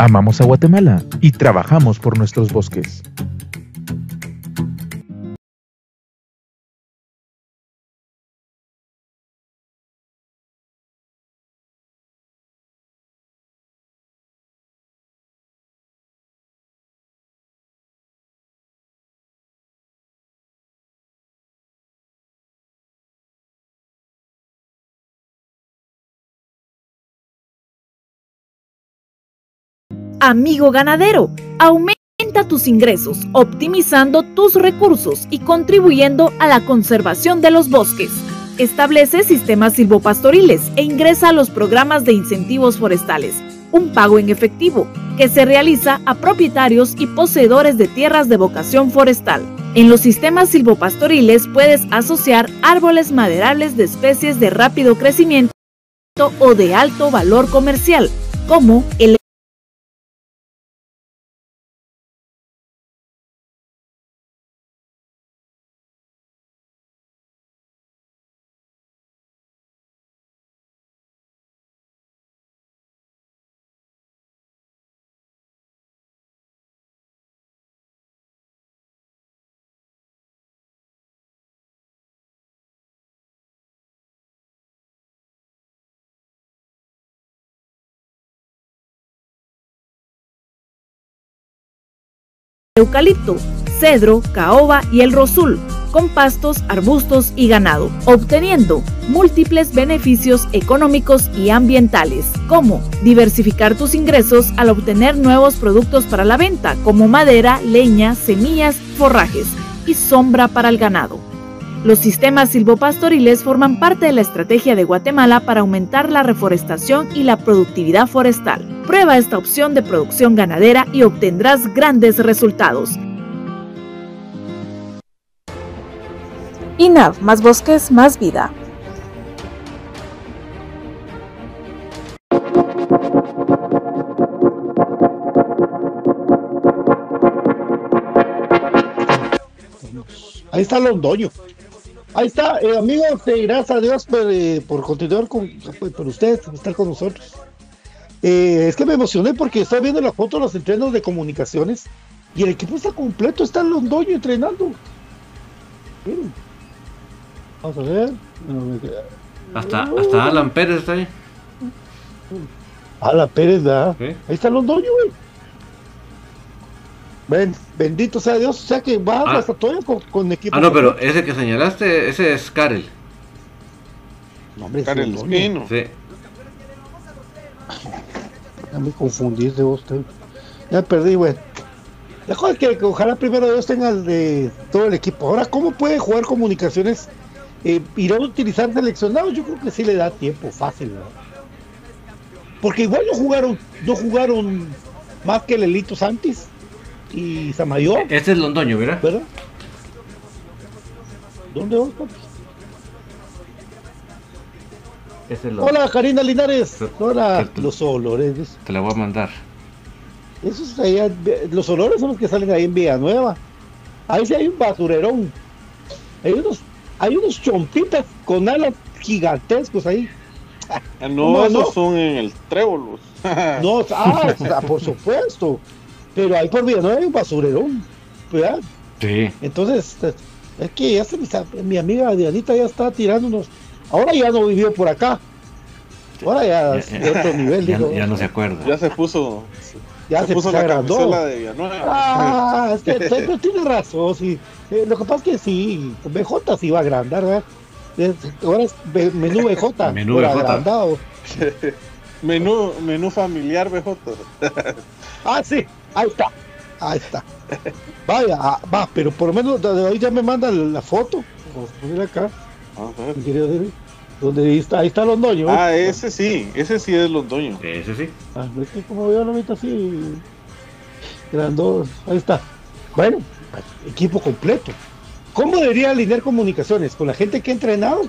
[SPEAKER 3] Amamos a Guatemala y trabajamos por nuestros bosques.
[SPEAKER 4] Amigo ganadero, aumenta tus ingresos, optimizando tus recursos y contribuyendo a la conservación de los bosques. Establece sistemas silvopastoriles e ingresa a los programas de incentivos forestales, un pago en efectivo que se realiza a propietarios y poseedores de tierras de vocación forestal. En los sistemas silvopastoriles puedes asociar árboles maderables de especies de rápido crecimiento o de alto valor comercial, como el eucalipto, cedro, caoba y el rosul, con pastos, arbustos y ganado, obteniendo múltiples beneficios económicos y ambientales, como diversificar tus ingresos al obtener nuevos productos para la venta, como madera, leña, semillas, forrajes y sombra para el ganado. Los sistemas silvopastoriles forman parte de la estrategia de Guatemala para aumentar la reforestación y la productividad forestal. Prueba esta opción de producción ganadera y obtendrás grandes resultados. INAV, más bosques, más vida.
[SPEAKER 5] Ahí está Londoño. Ahí está, eh, amigos, eh, gracias a Dios por, eh, por continuar con pues, por ustedes, por estar con nosotros. Eh, es que me emocioné porque estaba viendo la foto de los entrenos de comunicaciones y el equipo está completo, está Londoño entrenando. Miren. Vamos a ver.
[SPEAKER 6] Hasta, hasta Alan Pérez está ahí.
[SPEAKER 5] Alan Pérez, ¿verdad? Ahí está Londoño, güey. Ven, bendito sea Dios, o sea que va
[SPEAKER 6] Ah.
[SPEAKER 5] hasta todavía con, con equipo.
[SPEAKER 6] Ah, no, pero ese que señalaste, ese es Karel.
[SPEAKER 5] No, hombre, es
[SPEAKER 7] Karel
[SPEAKER 5] Londoño.
[SPEAKER 7] Espino.
[SPEAKER 6] Sí.
[SPEAKER 5] Ya me confundí de vos, Ya perdí, güey. Es que, que ojalá primero Dios tenga el de todo el equipo. Ahora, ¿cómo puede jugar comunicaciones? Eh, ¿Irá a utilizar seleccionados? Yo creo que sí le da tiempo, fácil, ¿verdad? Porque igual no jugaron, no jugaron más que Lelito Santis y Samayoa,
[SPEAKER 6] Este es Londoño, ¿verdad?
[SPEAKER 5] ¿verdad? ¿Dónde vas, papi? Hola, Karina Linares. Hola, los olores.
[SPEAKER 6] Te la voy a mandar.
[SPEAKER 5] Esos allá, los olores son los que salen ahí en Villanueva. Ahí sí hay un basurerón. Hay unos, hay unos chompitas con alas gigantescos ahí.
[SPEAKER 7] Ah,
[SPEAKER 5] ¿Cómo
[SPEAKER 7] no, esos
[SPEAKER 5] no?
[SPEAKER 7] son en el trébolos.
[SPEAKER 5] No, ah, por supuesto. Pero ahí por Villanueva hay un basurerón. ¿verdad?
[SPEAKER 6] Sí.
[SPEAKER 5] Entonces, es que ya se mi amiga Dianita ya está tirándonos. Ahora ya no vivió por acá. Ahora ya, es de otro nivel.
[SPEAKER 6] Ya,
[SPEAKER 5] digo.
[SPEAKER 6] ya no se acuerda.
[SPEAKER 7] Ya se puso,
[SPEAKER 5] Ya
[SPEAKER 7] se
[SPEAKER 5] se
[SPEAKER 7] puso
[SPEAKER 5] se
[SPEAKER 7] la
[SPEAKER 5] agrandó.
[SPEAKER 7] camisola de Villanueva.
[SPEAKER 5] Ah, es que pero tiene razón, sí. Eh, lo que pasa es que sí, BJ sí va a agrandar, ¿verdad? Es- Ahora es menú BJ,
[SPEAKER 6] Menú BJ.
[SPEAKER 5] agrandado.
[SPEAKER 7] menú, menú familiar BJ.
[SPEAKER 5] Ah, sí, ahí está, ahí está. Vaya, ah, va, pero por lo menos de ahí ya me manda la foto. Vamos a poner acá,
[SPEAKER 7] Vamos a ver.
[SPEAKER 5] mi querido David, donde ahí está, ahí está Londoño.
[SPEAKER 7] Ah, ese sí, ese sí es Londoño.
[SPEAKER 6] Ese sí.
[SPEAKER 5] Ah, es que como veo ahorita así, grandón, ahí está. Bueno, equipo completo. ¿Cómo debería alinear comunicaciones? ¿Con la gente que ha entrenado?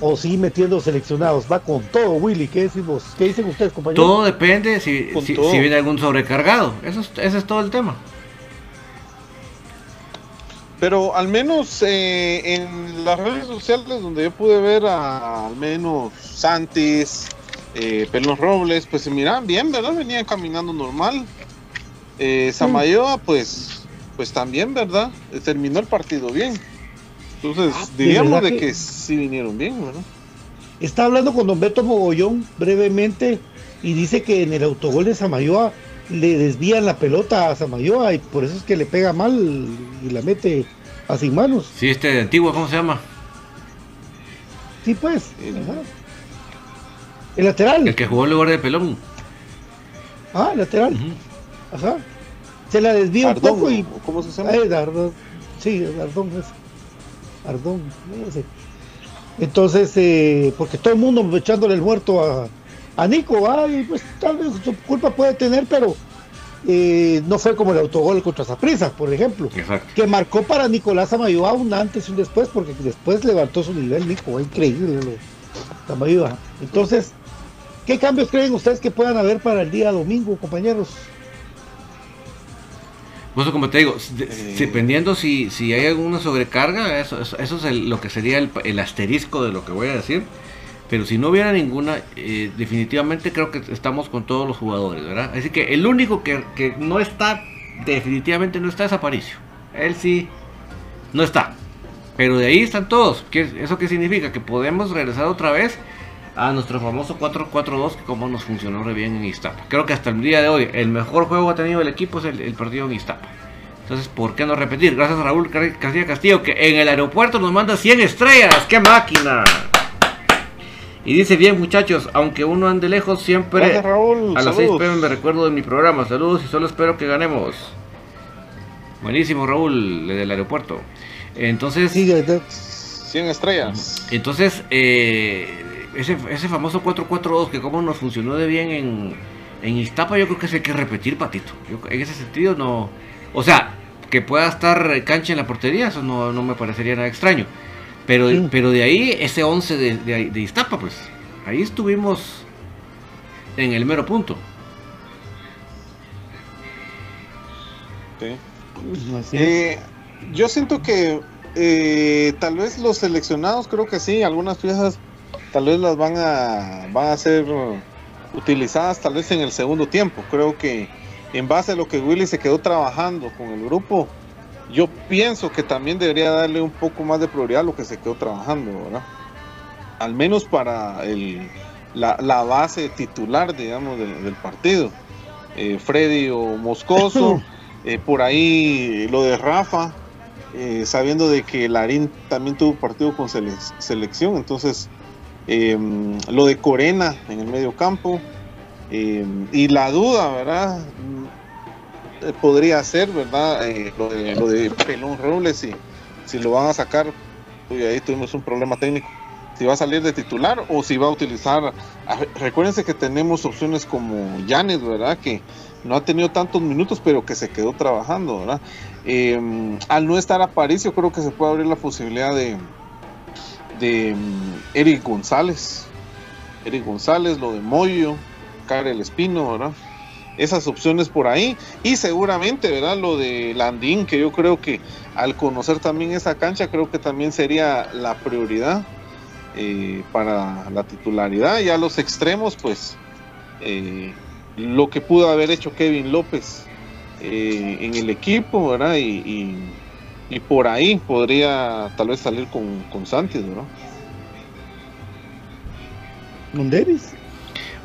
[SPEAKER 5] ¿O sí metiendo seleccionados? Va con todo, Willy. ¿Qué decimos? ¿Qué dicen ustedes, compañeros?
[SPEAKER 6] Todo depende si,
[SPEAKER 7] Con
[SPEAKER 6] si,
[SPEAKER 7] todo.
[SPEAKER 6] si viene algún sobrecargado. Eso es, ese es todo el tema.
[SPEAKER 7] Pero al menos eh, en las redes sociales donde yo pude ver a, al menos Santis, eh, Pelos Robles, pues se miraban bien, ¿verdad? Venían caminando normal. Eh, Samayoa, pues, pues también, ¿verdad? Eh, Terminó el partido bien. Entonces,
[SPEAKER 5] Ah, ¿de
[SPEAKER 7] diríamos de
[SPEAKER 5] que-
[SPEAKER 7] que sí vinieron bien, ¿verdad?
[SPEAKER 5] Está hablando con Don Beto Mogollón brevemente y dice que en el autogol de Samayoa le desvían la pelota a Samayoa y por eso es que le pega mal y la mete a sin manos.
[SPEAKER 6] Sí, este de antiguo, ¿cómo se llama?
[SPEAKER 5] Sí, pues. ajá. El lateral.
[SPEAKER 6] El que jugó en lugar de pelón.
[SPEAKER 5] Ah, el lateral. Ajá. Se la desvía un poco y.
[SPEAKER 7] ¿Cómo se llama?
[SPEAKER 5] Ay, Ardón. Sí, Ardón es. Ardón, no sé. Entonces, eh, porque todo el mundo echándole el muerto a, a Nico, ay, pues tal vez su culpa puede tener, pero eh, no fue como el autogol contra Zaprisa, por ejemplo,
[SPEAKER 6] Exacto.
[SPEAKER 5] que marcó para Nicolás Amayoa un antes y un después, porque después levantó su nivel, Nico, increíble lo, Amayoa. Entonces, ¿qué cambios creen ustedes que puedan haber para el día domingo, compañeros?
[SPEAKER 6] Pues como te digo, de- dependiendo si, si hay alguna sobrecarga, eso, eso, eso es el- lo que sería el, el asterisco de lo que voy a decir. Pero si no hubiera ninguna, eh, definitivamente creo que estamos con todos los jugadores, ¿verdad? Así que el único que, que no está, definitivamente no está es Aparicio. Él sí no está. Pero de ahí están todos. ¿Qué, ¿Eso qué significa? Que podemos regresar otra vez a nuestro famoso 4-4-2 que como nos funcionó bien en Iztapa. Creo que hasta el día de hoy el mejor juego que ha tenido el equipo es el, partido en Iztapa. Entonces, ¿por qué no repetir? Gracias a Raúl García Castillo que en el aeropuerto nos manda 100 estrellas. ¡Qué máquina! Y dice bien muchachos, aunque uno ande lejos siempre
[SPEAKER 7] Gracias, Raúl.
[SPEAKER 6] a las 6
[SPEAKER 7] Saludos.
[SPEAKER 6] pm me recuerdo de mi programa. Saludos y solo espero que ganemos. Buenísimo Raúl, desde el aeropuerto. Entonces,
[SPEAKER 7] 100 estrellas.
[SPEAKER 6] entonces, eh, ese, ese famoso 4-4-2 que como nos funcionó de bien en, en Iztapa, yo creo que eso hay que repetir, Patito. Yo, en ese sentido, no. O sea, que pueda estar cancha en la portería, eso no, no me parecería nada extraño. Pero, pero de ahí, ese 11 de, de, de Iztapa, pues, ahí estuvimos en el mero punto.
[SPEAKER 7] Sí. Eh, yo siento que eh, tal vez los seleccionados, creo que sí, algunas piezas tal vez las van a, van a ser utilizadas tal vez en el segundo tiempo. Creo que en base a lo que Willy se quedó trabajando con el grupo, yo pienso que también debería darle un poco más de prioridad a lo que se quedó trabajando, ¿verdad? Al menos para el, la, la base titular, digamos, del, del partido. Eh, Freddy o Moscoso, eh, por ahí lo de Rafa, eh, sabiendo de que Larín también tuvo partido con sele- selección, entonces eh, lo de Corena en el medio campo eh, y la duda, ¿verdad? Eh, podría ser, ¿verdad? Eh, lo, de, lo de Pelón Robles, si, si lo van a sacar, uy, ahí tuvimos un problema técnico. Si va a salir de titular o si va a utilizar. a recuérdense que tenemos opciones como Janet, ¿verdad? Que no ha tenido tantos minutos, pero que se quedó trabajando, ¿verdad? Eh, al no estar Aparicio, creo que se puede abrir la posibilidad de, de mm, Eric González. Eric González, lo de Moyo, Karel Espino, ¿verdad? Esas opciones por ahí. Y seguramente, ¿verdad? Lo de Landín, que yo creo que al conocer también esa cancha, creo que también sería la prioridad eh, para la titularidad. Ya los extremos, pues, eh, lo que pudo haber hecho Kevin López eh, en el equipo, ¿verdad? Y, y- por ahí podría tal vez salir con, con Santis, ¿verdad?
[SPEAKER 5] ¿Con Davis?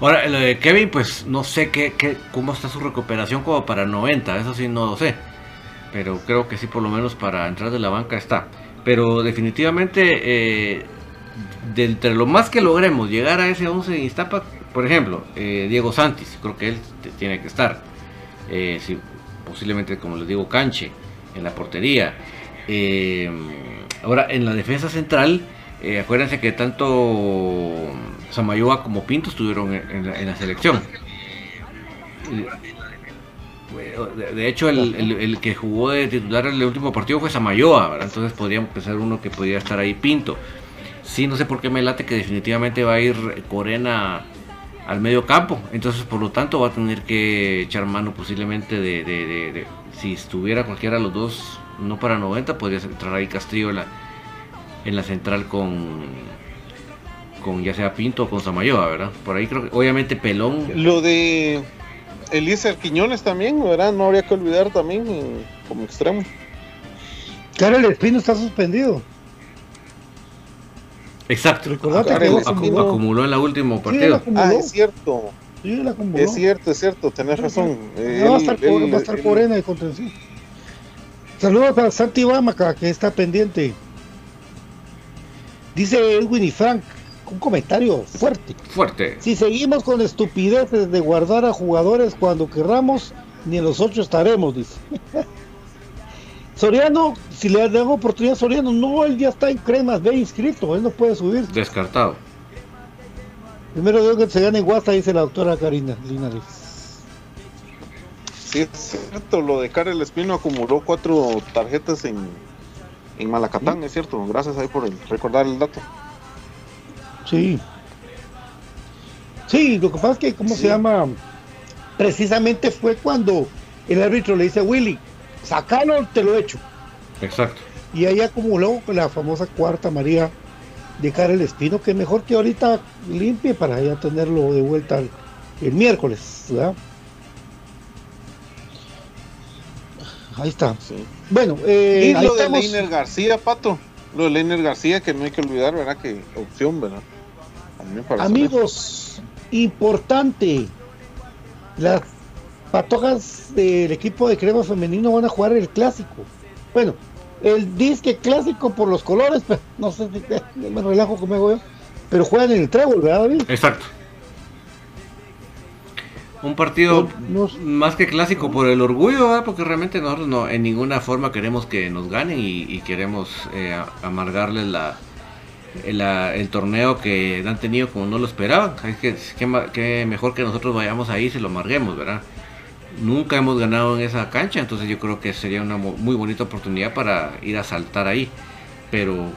[SPEAKER 6] Ahora, lo de Kevin, pues no sé qué, qué, cómo está su recuperación como para 90, eso sí no lo sé. Pero creo que sí, por lo menos para entrar de la banca está. Pero definitivamente, eh, de entre lo más que logremos llegar a ese 11 de Iztapa, por ejemplo, eh, Diego Santis, creo que él tiene que estar. Eh, sí, posiblemente, como les digo, Canche en la portería. Eh, ahora, en la defensa central, acuérdense que tanto Samayoa como Pinto estuvieron en, la, en la selección. De, hecho, el, el- que jugó de titular en el último partido fue Samayoa, ¿verdad? entonces podríamos pensar uno que podría estar ahí Pinto. Sí, no sé por qué me late que definitivamente va a ir Corena al medio campo, entonces por lo tanto va a tener que echar mano posiblemente de- de- si estuviera cualquiera de los dos, no para 90, podría entrar ahí Castillo en la, en la central con, con ya sea Pinto o con Samayoa, ¿verdad? Por ahí creo que, obviamente Pelón.
[SPEAKER 7] Lo de Eliezer Quiñones también, ¿verdad? No habría que olvidar también eh, como extremo.
[SPEAKER 5] Karel Espino está suspendido.
[SPEAKER 6] Exacto.
[SPEAKER 5] Recordate
[SPEAKER 7] que él
[SPEAKER 6] Acu-
[SPEAKER 7] acumuló.
[SPEAKER 6] acumuló en la última
[SPEAKER 5] Sí,
[SPEAKER 6] partido.
[SPEAKER 7] Ah, es cierto.
[SPEAKER 5] Sí, él acumuló.
[SPEAKER 7] Es cierto, es cierto, tenés razón. Eh,
[SPEAKER 5] No, va a estar, por-
[SPEAKER 7] él-
[SPEAKER 5] va a estar
[SPEAKER 7] él-
[SPEAKER 5] Corena de contención. Saludos a Santi Bamaca, que está pendiente. Dice Edwin y Frank, un comentario fuerte.
[SPEAKER 6] Fuerte.
[SPEAKER 5] Si seguimos con estupideces de guardar a jugadores cuando querramos, ni en los ocho estaremos, dice. Soriano, si le dan oportunidad a Soriano, no, él ya está en cremas, ve inscrito, él no puede subir.
[SPEAKER 6] Descartado.
[SPEAKER 5] Primero digo que se gane en Guasta, dice la doctora Karina Linares.
[SPEAKER 7] Sí, es cierto, lo de Karel Espino acumuló cuatro tarjetas en, en Malacatán, es cierto. Gracias ahí por el- recordar el dato.
[SPEAKER 5] Sí. Sí, lo que pasa es que, ¿cómo se llama? Precisamente fue cuando el árbitro le dice a Willy, sacalo, te lo echo.
[SPEAKER 6] Exacto.
[SPEAKER 5] Y ahí acumuló la famosa cuarta María de Karel Espino, que mejor que ahorita limpie para ya tenerlo de vuelta el, el miércoles, ¿verdad? Ahí está. Bueno, eh,
[SPEAKER 7] y
[SPEAKER 5] ahí
[SPEAKER 7] lo de
[SPEAKER 5] estamos.
[SPEAKER 7] Leiner García, Pato. Lo de Leiner García, que no hay que olvidar, ¿verdad? Que opción, ¿verdad? A mí me parece.
[SPEAKER 5] Amigos, importante. Las patojas del equipo de crema femenino van a jugar el clásico. Bueno, el disque clásico por los colores, pero no sé si me relajo como hago yo. Pero juegan en el trébol, ¿verdad, David?
[SPEAKER 6] Exacto. Un partido más que clásico por el orgullo, ¿verdad? porque realmente nosotros no en ninguna forma queremos que nos ganen y, y queremos eh, amargarles la, el, la- el torneo que han tenido como no lo esperaban. Es que, que, que mejor que nosotros vayamos ahí y se lo amarguemos, ¿verdad? Nunca hemos ganado en esa cancha, entonces yo creo que sería una muy bonita oportunidad para ir a saltar ahí. Pero,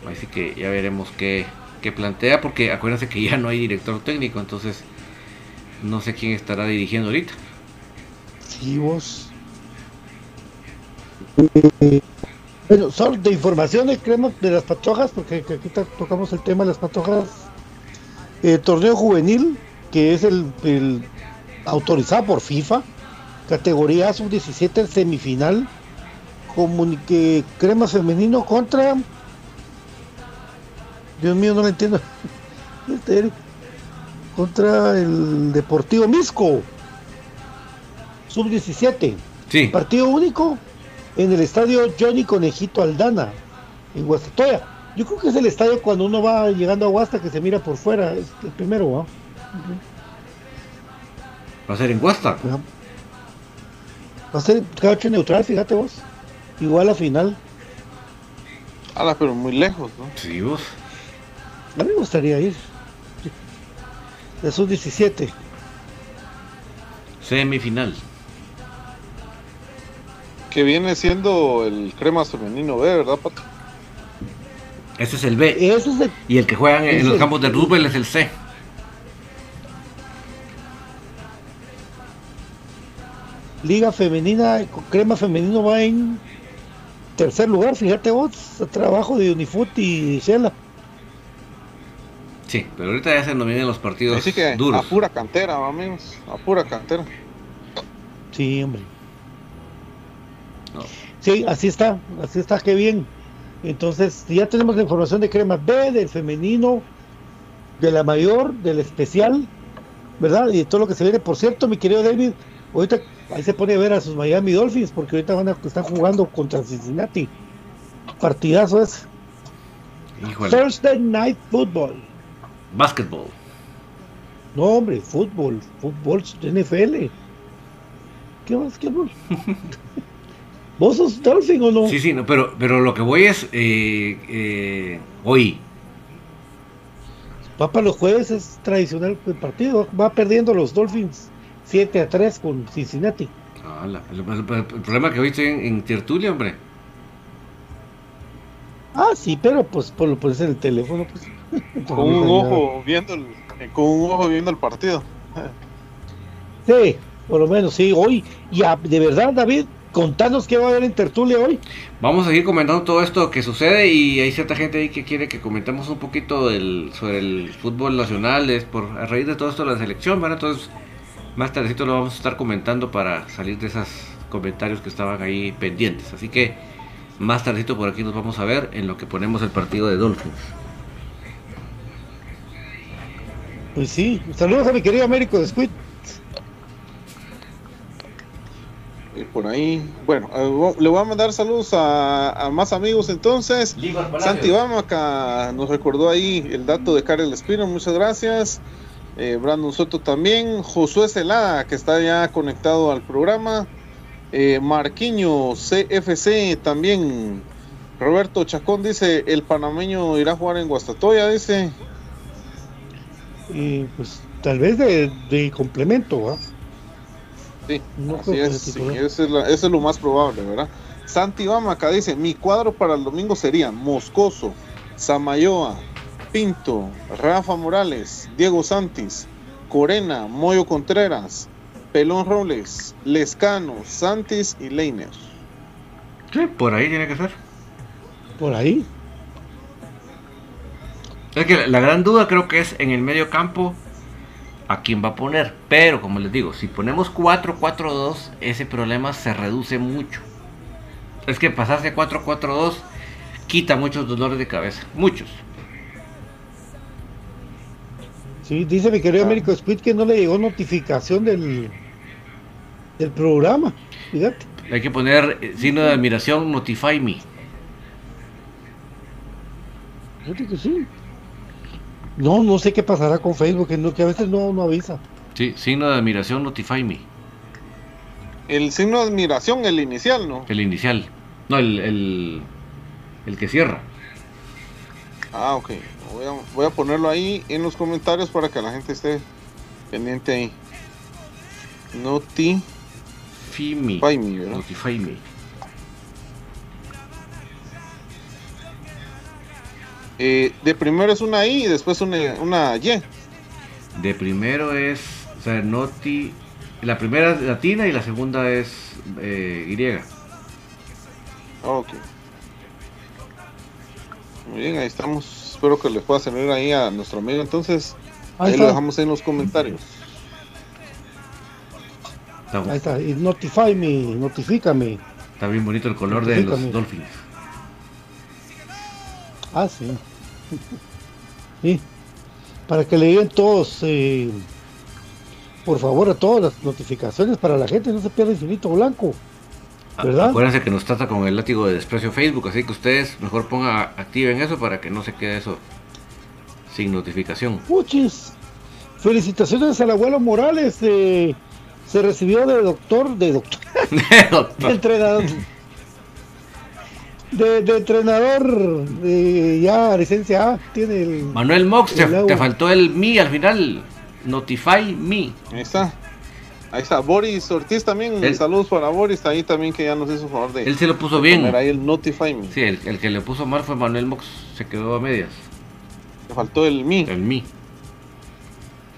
[SPEAKER 6] pero así que ya veremos qué, qué plantea, porque acuérdense que ya no hay director técnico, entonces no sé quién estará dirigiendo ahorita.
[SPEAKER 5] Sí, vos. Eh, Bueno, solo de información de crema de las patojas, porque que aquí to- tocamos el tema de las patojas. Eh, torneo juvenil, que es el, autorizado por FIFA, categoría sub-17 semifinal, comunique crema femenino contra. Dios mío, no lo entiendo. Este. Contra el Deportivo Misco, sub-17.
[SPEAKER 6] Sí.
[SPEAKER 5] Partido único en el estadio Johnny Conejito Aldana, en Guastatoya. Yo creo que es el estadio cuando uno va llegando a Guasta que se mira por fuera, es el primero, ¿va?
[SPEAKER 6] Va a ser en Guasta.
[SPEAKER 5] Va a ser cacho neutral, fíjate vos. Igual a final.
[SPEAKER 7] Ala, pero muy lejos, ¿no?
[SPEAKER 6] Sí, vos.
[SPEAKER 5] A mí me gustaría ir. De sub 17.
[SPEAKER 6] Semifinal.
[SPEAKER 7] Que viene siendo el crema femenino B, ¿verdad, Pato?
[SPEAKER 6] Ese es el B.
[SPEAKER 5] Ese es el,
[SPEAKER 6] Y el que juegan en los campos de Roosevelt es el C.
[SPEAKER 5] Liga Femenina, Crema Femenino va en tercer lugar, fíjate vos. Trabajo de Unifoot y Shela.
[SPEAKER 6] Sí, pero ahorita ya se nos vienen los partidos
[SPEAKER 7] Así que
[SPEAKER 6] duros.
[SPEAKER 7] a pura cantera, amigos. A pura cantera.
[SPEAKER 5] Sí, hombre. Sí, así está, así está, qué bien. Entonces, ya tenemos la información de Crema B, del femenino, de la mayor, del especial, ¿verdad? Y de todo lo que se viene. Por cierto, mi querido David, ahorita ahí se pone a ver a sus Miami Dolphins, porque ahorita van a están jugando contra Cincinnati. Partidazo es.
[SPEAKER 6] Híjole.
[SPEAKER 5] Thursday Night Football.
[SPEAKER 6] Básquetbol.
[SPEAKER 5] No, hombre, fútbol, fútbol, NFL. ¿Qué más? ¿Vos sos Dolphin o no?
[SPEAKER 6] Sí, sí, no, pero, pero lo que voy es eh, eh, hoy.
[SPEAKER 5] Va para los jueves, es tradicional el partido. Va perdiendo los Dolphins 7 a 3 con Cincinnati.
[SPEAKER 6] Ah, la- el, el- el problema que hoy estoy en, en tertulia, hombre.
[SPEAKER 5] Ah, sí, pero pues por lo pones en el teléfono. Pues.
[SPEAKER 7] Con un ojo viendo el, eh, con un ojo viendo el partido.
[SPEAKER 5] Sí, por lo menos, sí, hoy. Y a- de verdad, David, contanos qué va a haber en tertulia hoy.
[SPEAKER 6] Vamos a seguir comentando todo esto que sucede y hay cierta gente ahí que quiere que comentemos un poquito del, sobre el fútbol nacional, es por a raíz de todo esto de la selección, ¿verdad? Entonces, más tardecito lo vamos a estar comentando para salir de esos comentarios que estaban ahí pendientes. Así que más tardecito por aquí nos vamos a ver en lo que ponemos el partido de Dolphins.
[SPEAKER 5] Pues sí, saludos a mi querido Américo de Squid.
[SPEAKER 7] Y por ahí, bueno, eh, le voy a mandar saludos a, a más amigos entonces. Santi Bamaca nos recordó ahí el dato de Karel Espino, muchas gracias. Eh, Brandon Soto también. Josué Celada, que está ya conectado al programa. Eh, Marquiño CFC también. Roberto Chacón dice, el panameño irá a jugar en Guastatoya, dice.
[SPEAKER 5] Y pues tal vez de, de complemento, ¿va?
[SPEAKER 7] Sí,
[SPEAKER 5] No
[SPEAKER 7] así es, sí, eso, es la- eso es lo más probable, ¿verdad? Santi Bamaca dice, mi cuadro para el domingo sería Moscoso, Samayoa, Pinto, Rafa Morales, Diego Santis, Corena, Moyo Contreras, Pelón Robles, Lescano, Santis y Leiner.
[SPEAKER 6] Sí, por ahí tiene que ser.
[SPEAKER 5] Por ahí.
[SPEAKER 6] Es que la gran duda creo que es en el medio campo a quién va a poner. Pero como les digo, si ponemos 4-4-2, ese problema se reduce mucho. Es que pasarse 4-4-2 quita muchos dolores de cabeza. Muchos.
[SPEAKER 5] Sí, dice mi querido Américo Speed que no le llegó notificación del, del programa. Fíjate.
[SPEAKER 6] Hay que poner eh, signo de admiración, notify me.
[SPEAKER 5] Fíjate que sí. No, no sé qué pasará con Facebook, que, no- que a veces no, no avisa.
[SPEAKER 6] Sí, signo de admiración, notify me.
[SPEAKER 7] El signo de admiración, el inicial, ¿no?
[SPEAKER 6] El inicial. No, el, el, el que cierra.
[SPEAKER 7] Ah, ok. Voy a, voy a ponerlo ahí en los comentarios para que la gente esté pendiente ahí. Noti.
[SPEAKER 6] Fimi.
[SPEAKER 7] ¿verdad?
[SPEAKER 6] Notify me.
[SPEAKER 7] Eh, de primero es una I y después una, una Y.
[SPEAKER 6] De primero es, o sea, noti. La primera es latina y la segunda es eh, griega.
[SPEAKER 7] Ok. Muy bien, ahí estamos. Espero que les pueda servir ahí a nuestro amigo. Entonces,
[SPEAKER 5] Ahí
[SPEAKER 7] ahí, lo dejamos en los comentarios.
[SPEAKER 5] Ahí está. Y notify me, notifícame.
[SPEAKER 6] está bien bonito el color de los. Dolphins.
[SPEAKER 5] Ah, sí. Sí. Para que le lleguen todos, eh, por favor, a todas las notificaciones para la gente, no se pierda Infinito Blanco. ¿Verdad?
[SPEAKER 6] Acuérdense que nos trata con el látigo de desprecio Facebook, así que ustedes mejor pongan, activen eso para que no se quede eso sin notificación.
[SPEAKER 5] Puchis. Felicitaciones al abuelo Morales. eh, se recibió de doctor, de doctor, de entrenador. De, de entrenador, de ya licencia A, tiene el.
[SPEAKER 6] Manuel Mox, te,
[SPEAKER 5] el
[SPEAKER 6] te faltó el mi al final. Notify me.
[SPEAKER 7] Ahí está. Ahí está. Boris Ortiz también.
[SPEAKER 6] Él-
[SPEAKER 7] Saludos para Boris. Ahí también que ya nos hizo favor de.
[SPEAKER 6] Él se lo puso bien.
[SPEAKER 7] ahí el Notify Me.
[SPEAKER 6] Sí, el, el que le puso mal fue Manuel Mox, se quedó a medias.
[SPEAKER 7] Le faltó el Mi.
[SPEAKER 6] El mi.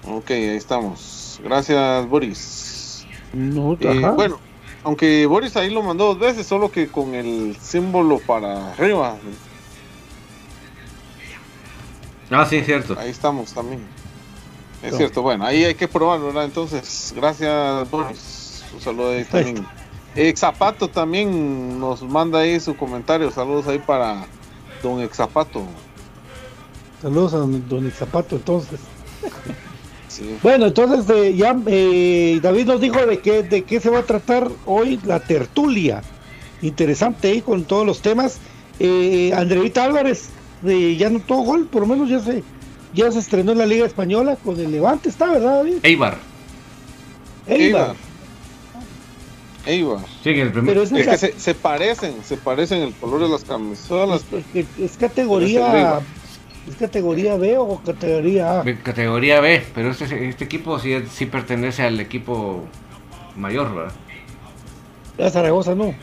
[SPEAKER 7] Ok, ahí estamos. Gracias, Boris.
[SPEAKER 5] No,
[SPEAKER 7] Eh, bueno, aunque Boris ahí lo mandó dos veces, solo que con el símbolo para arriba.
[SPEAKER 6] Ah, sí, es cierto.
[SPEAKER 7] Ahí estamos también. Es
[SPEAKER 5] No.
[SPEAKER 7] cierto, bueno, ahí hay que probarlo, ¿verdad? Entonces, gracias, Boris. Un saludo ahí también. Exapato también nos manda ahí su comentario. Saludos ahí para Don Exapato.
[SPEAKER 5] Saludos a don Zapato, entonces.
[SPEAKER 7] Sí.
[SPEAKER 5] Bueno, entonces eh, ya eh, David nos dijo de qué, de qué se va a tratar hoy la tertulia. Interesante ahí con todos los temas. Eh, Andreita Álvarez eh, ya no tuvo gol, por lo menos ya se ya se estrenó en la Liga Española con el Levante, está, ¿verdad, David?
[SPEAKER 6] Eibar.
[SPEAKER 5] Eibar.
[SPEAKER 7] Eibar.
[SPEAKER 6] Sí, en el primer.
[SPEAKER 5] Pero es,
[SPEAKER 7] Es que se, se parecen, se parecen el color de las camisolas.
[SPEAKER 5] es- es- es
[SPEAKER 7] Pero es
[SPEAKER 5] categoría. Es categoría B o categoría A.
[SPEAKER 6] Categoría B, pero este, este equipo sí, sí pertenece al equipo mayor, ¿verdad?
[SPEAKER 5] La Zaragoza no.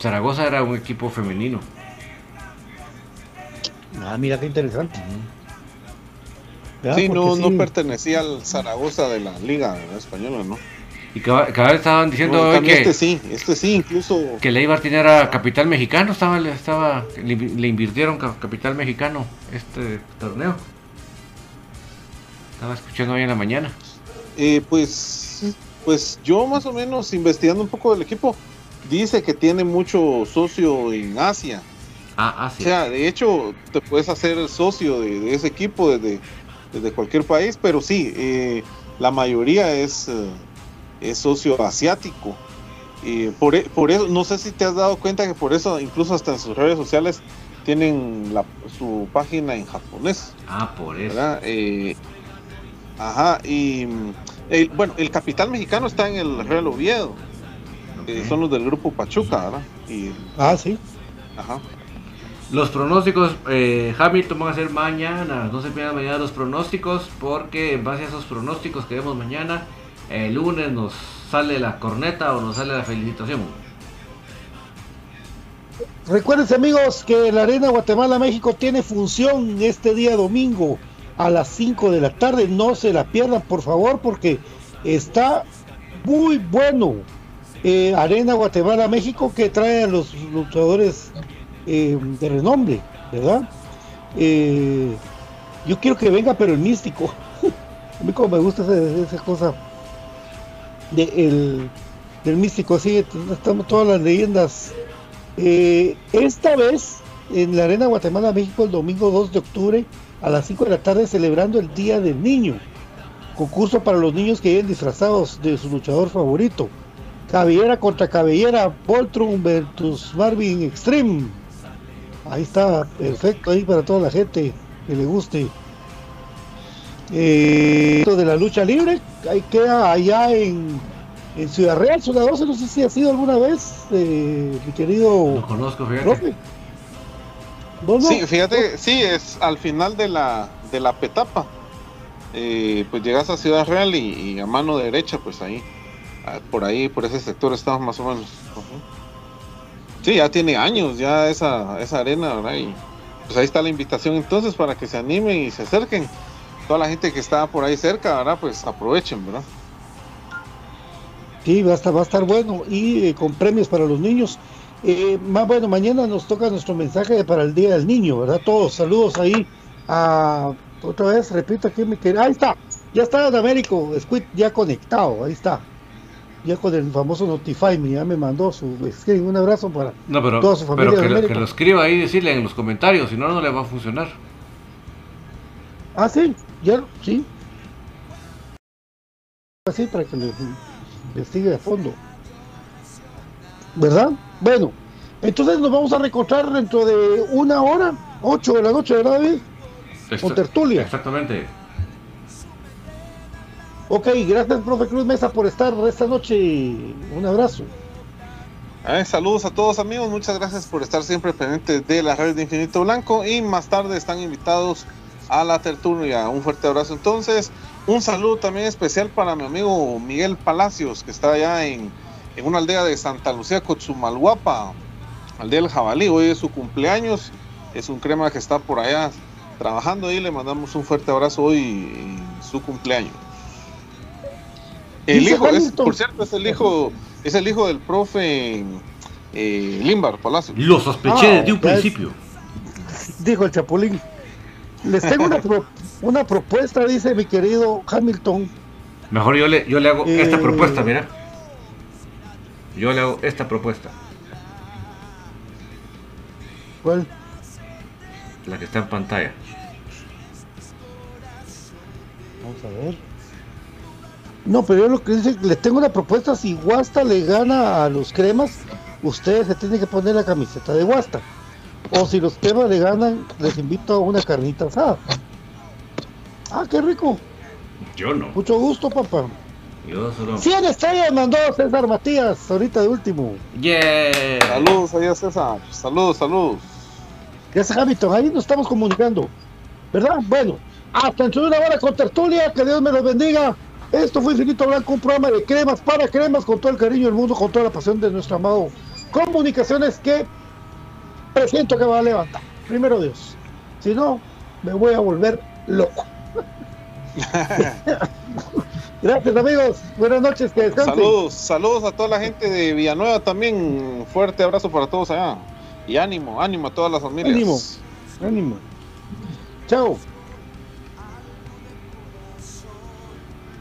[SPEAKER 6] Zaragoza era un equipo femenino.
[SPEAKER 5] Ah, mira qué interesante. ¿Verdad?
[SPEAKER 7] Sí, no,
[SPEAKER 5] Porque
[SPEAKER 7] no
[SPEAKER 5] sí,
[SPEAKER 7] pertenecía al Zaragoza de la Liga Española, ¿no?
[SPEAKER 6] Y cada, cada vez estaban diciendo
[SPEAKER 7] No,
[SPEAKER 6] hoy que,
[SPEAKER 7] este sí, este sí, incluso
[SPEAKER 6] que el Eibar tenía era capital mexicano, estaba, estaba le, le invirtieron ca- capital mexicano este torneo. Estaba escuchando hoy en la mañana.
[SPEAKER 7] Eh, pues, pues yo más o menos investigando un poco del equipo, dice que tiene mucho socio en Asia.
[SPEAKER 6] Ah, ah,
[SPEAKER 7] O sea, de hecho, te puedes hacer socio de, de ese equipo desde, desde cualquier país, pero sí, eh, la mayoría es, eh, es socio asiático. Y por, e- por eso, no sé si te has dado cuenta que por eso, incluso hasta en sus redes sociales, tienen la- su página en japonés.
[SPEAKER 6] Ah, por eso.
[SPEAKER 7] Eh, Ajá, y el, bueno, el capital mexicano está en el Real Oviedo. Eh, son los del grupo Pachuca, ¿verdad? Y,
[SPEAKER 5] Ah, sí.
[SPEAKER 7] ajá.
[SPEAKER 6] Los pronósticos, eh, Hamilton van a ser mañana. No se pierdan mañana los pronósticos porque en base a esos pronósticos que vemos mañana, el lunes nos sale la corneta o nos sale la felicitación.
[SPEAKER 5] Recuerden amigos que la Arena Guatemala México tiene función este día domingo a las 5 de la tarde. No se la pierdan por favor porque está muy bueno. Eh, Arena Guatemala México que trae a los luchadores eh, de renombre, ¿verdad? Eh, yo quiero que venga pero el místico. a mí como me gusta esa, esa cosa de el, del místico, así estamos todas las leyendas eh, esta vez en la Arena Guatemala, México, el domingo 2 de octubre a las 5 de la tarde, celebrando el Día del Niño. Concurso para los niños que lleguen disfrazados de su luchador favorito. Cabellera contra cabellera, Voltron versus Marvin Extreme. Ahí está, perfecto, ahí para toda la gente que le guste. Eh, esto de la lucha libre, ahí queda allá en, en Ciudad Real, Ciudad 12, no sé si ha sido alguna vez, eh, mi querido
[SPEAKER 6] Lo conozco, fíjate.
[SPEAKER 5] profe. No, no,
[SPEAKER 7] Sí, fíjate, sí, es al final de la, de la petapa. Eh, pues llegas a Ciudad Real y, y a mano derecha, pues ahí, ah, por ahí, por ese sector estamos más o menos. Sí, ya tiene años ya esa, esa arena, ¿verdad? Y pues ahí está la invitación entonces para que se animen y se acerquen. Toda la gente que está por ahí cerca, ¿verdad? Pues aprovechen, ¿verdad?
[SPEAKER 5] Sí, va a estar, va a estar bueno y eh, con premios para los niños. Eh, más bueno, mañana nos toca nuestro mensaje para el Día del Niño, ¿verdad? Todos, saludos ahí a otra vez, repito aquí, mi querido. Ahí está, ya está en Américo, Squid ya conectado, ahí está. Ya con el famoso Notify Me, ya me mandó su screen. Un abrazo para
[SPEAKER 6] No, pero,
[SPEAKER 5] toda su familia
[SPEAKER 6] pero
[SPEAKER 5] de
[SPEAKER 6] que, lo, que lo escriba ahí y decirle en los comentarios, si no, no le va a funcionar.
[SPEAKER 5] Ah, sí, ya, sí. Así para que le investigue a fondo. ¿Verdad? Bueno, entonces nos vamos a recortar dentro de una hora, 8 de la noche, ¿verdad, David? Con tertulia.
[SPEAKER 6] Exactamente.
[SPEAKER 5] Ok, gracias, profe Cruz Mesa, por estar esta noche. Un abrazo.
[SPEAKER 7] Eh, saludos a todos amigos, muchas gracias por estar siempre pendientes de la red de Infinito Blanco y más tarde están invitados a la tertulia. Un fuerte abrazo entonces. Un saludo también especial para mi amigo Miguel Palacios, que está allá en, en una aldea de Santa Lucía, Cochumalguapa, aldea del Jabalí. Hoy es su cumpleaños, es un crema que está por allá trabajando y le mandamos un fuerte abrazo hoy en su cumpleaños. El hijo, es, por cierto, es el hijo, es el hijo del profe eh, Limbar Palacio.
[SPEAKER 6] Lo sospeché
[SPEAKER 5] Ah,
[SPEAKER 6] desde un
[SPEAKER 5] es-
[SPEAKER 6] principio.
[SPEAKER 5] Dijo el Chapulín. Les tengo una, pro- una propuesta, dice mi querido Hamilton.
[SPEAKER 6] Mejor yo le, yo le hago esta
[SPEAKER 5] Eh.
[SPEAKER 6] propuesta, mira. Yo le hago esta propuesta,
[SPEAKER 5] ¿Cuál?
[SPEAKER 6] la que está en pantalla.
[SPEAKER 5] Vamos a ver. No, pero yo lo que dice, les tengo una propuesta, si Guasta le gana a los cremas, ustedes se tienen que poner la camiseta de Guasta. O si los cremas le ganan, les invito a una carnita asada. Ah, qué rico.
[SPEAKER 6] Yo no.
[SPEAKER 5] Mucho gusto, papá.
[SPEAKER 6] Yo solo.
[SPEAKER 5] 100 estrellas mandó César Matías, ahorita de último.
[SPEAKER 6] Yeah.
[SPEAKER 7] Saludos allá César, saludos, saludos.
[SPEAKER 5] Gracias, Hamilton. Ahí nos estamos comunicando. ¿Verdad? Bueno, hasta dentro de una hora con tertulia. Que Dios me los bendiga. Esto fue Infinito Blanco, un programa de cremas para cremas con todo el cariño del mundo, con toda la pasión de nuestro amado Comunicaciones que presiento que va a levantar. Primero Dios. Si no, me voy a volver loco. Gracias, amigos. Buenas noches. Que descansen.
[SPEAKER 7] Saludos, saludos a toda la gente de Villanueva también. Fuerte abrazo para todos allá. Y ánimo, ánimo a todas las familias.
[SPEAKER 5] Ánimo. Ánimo. Chao.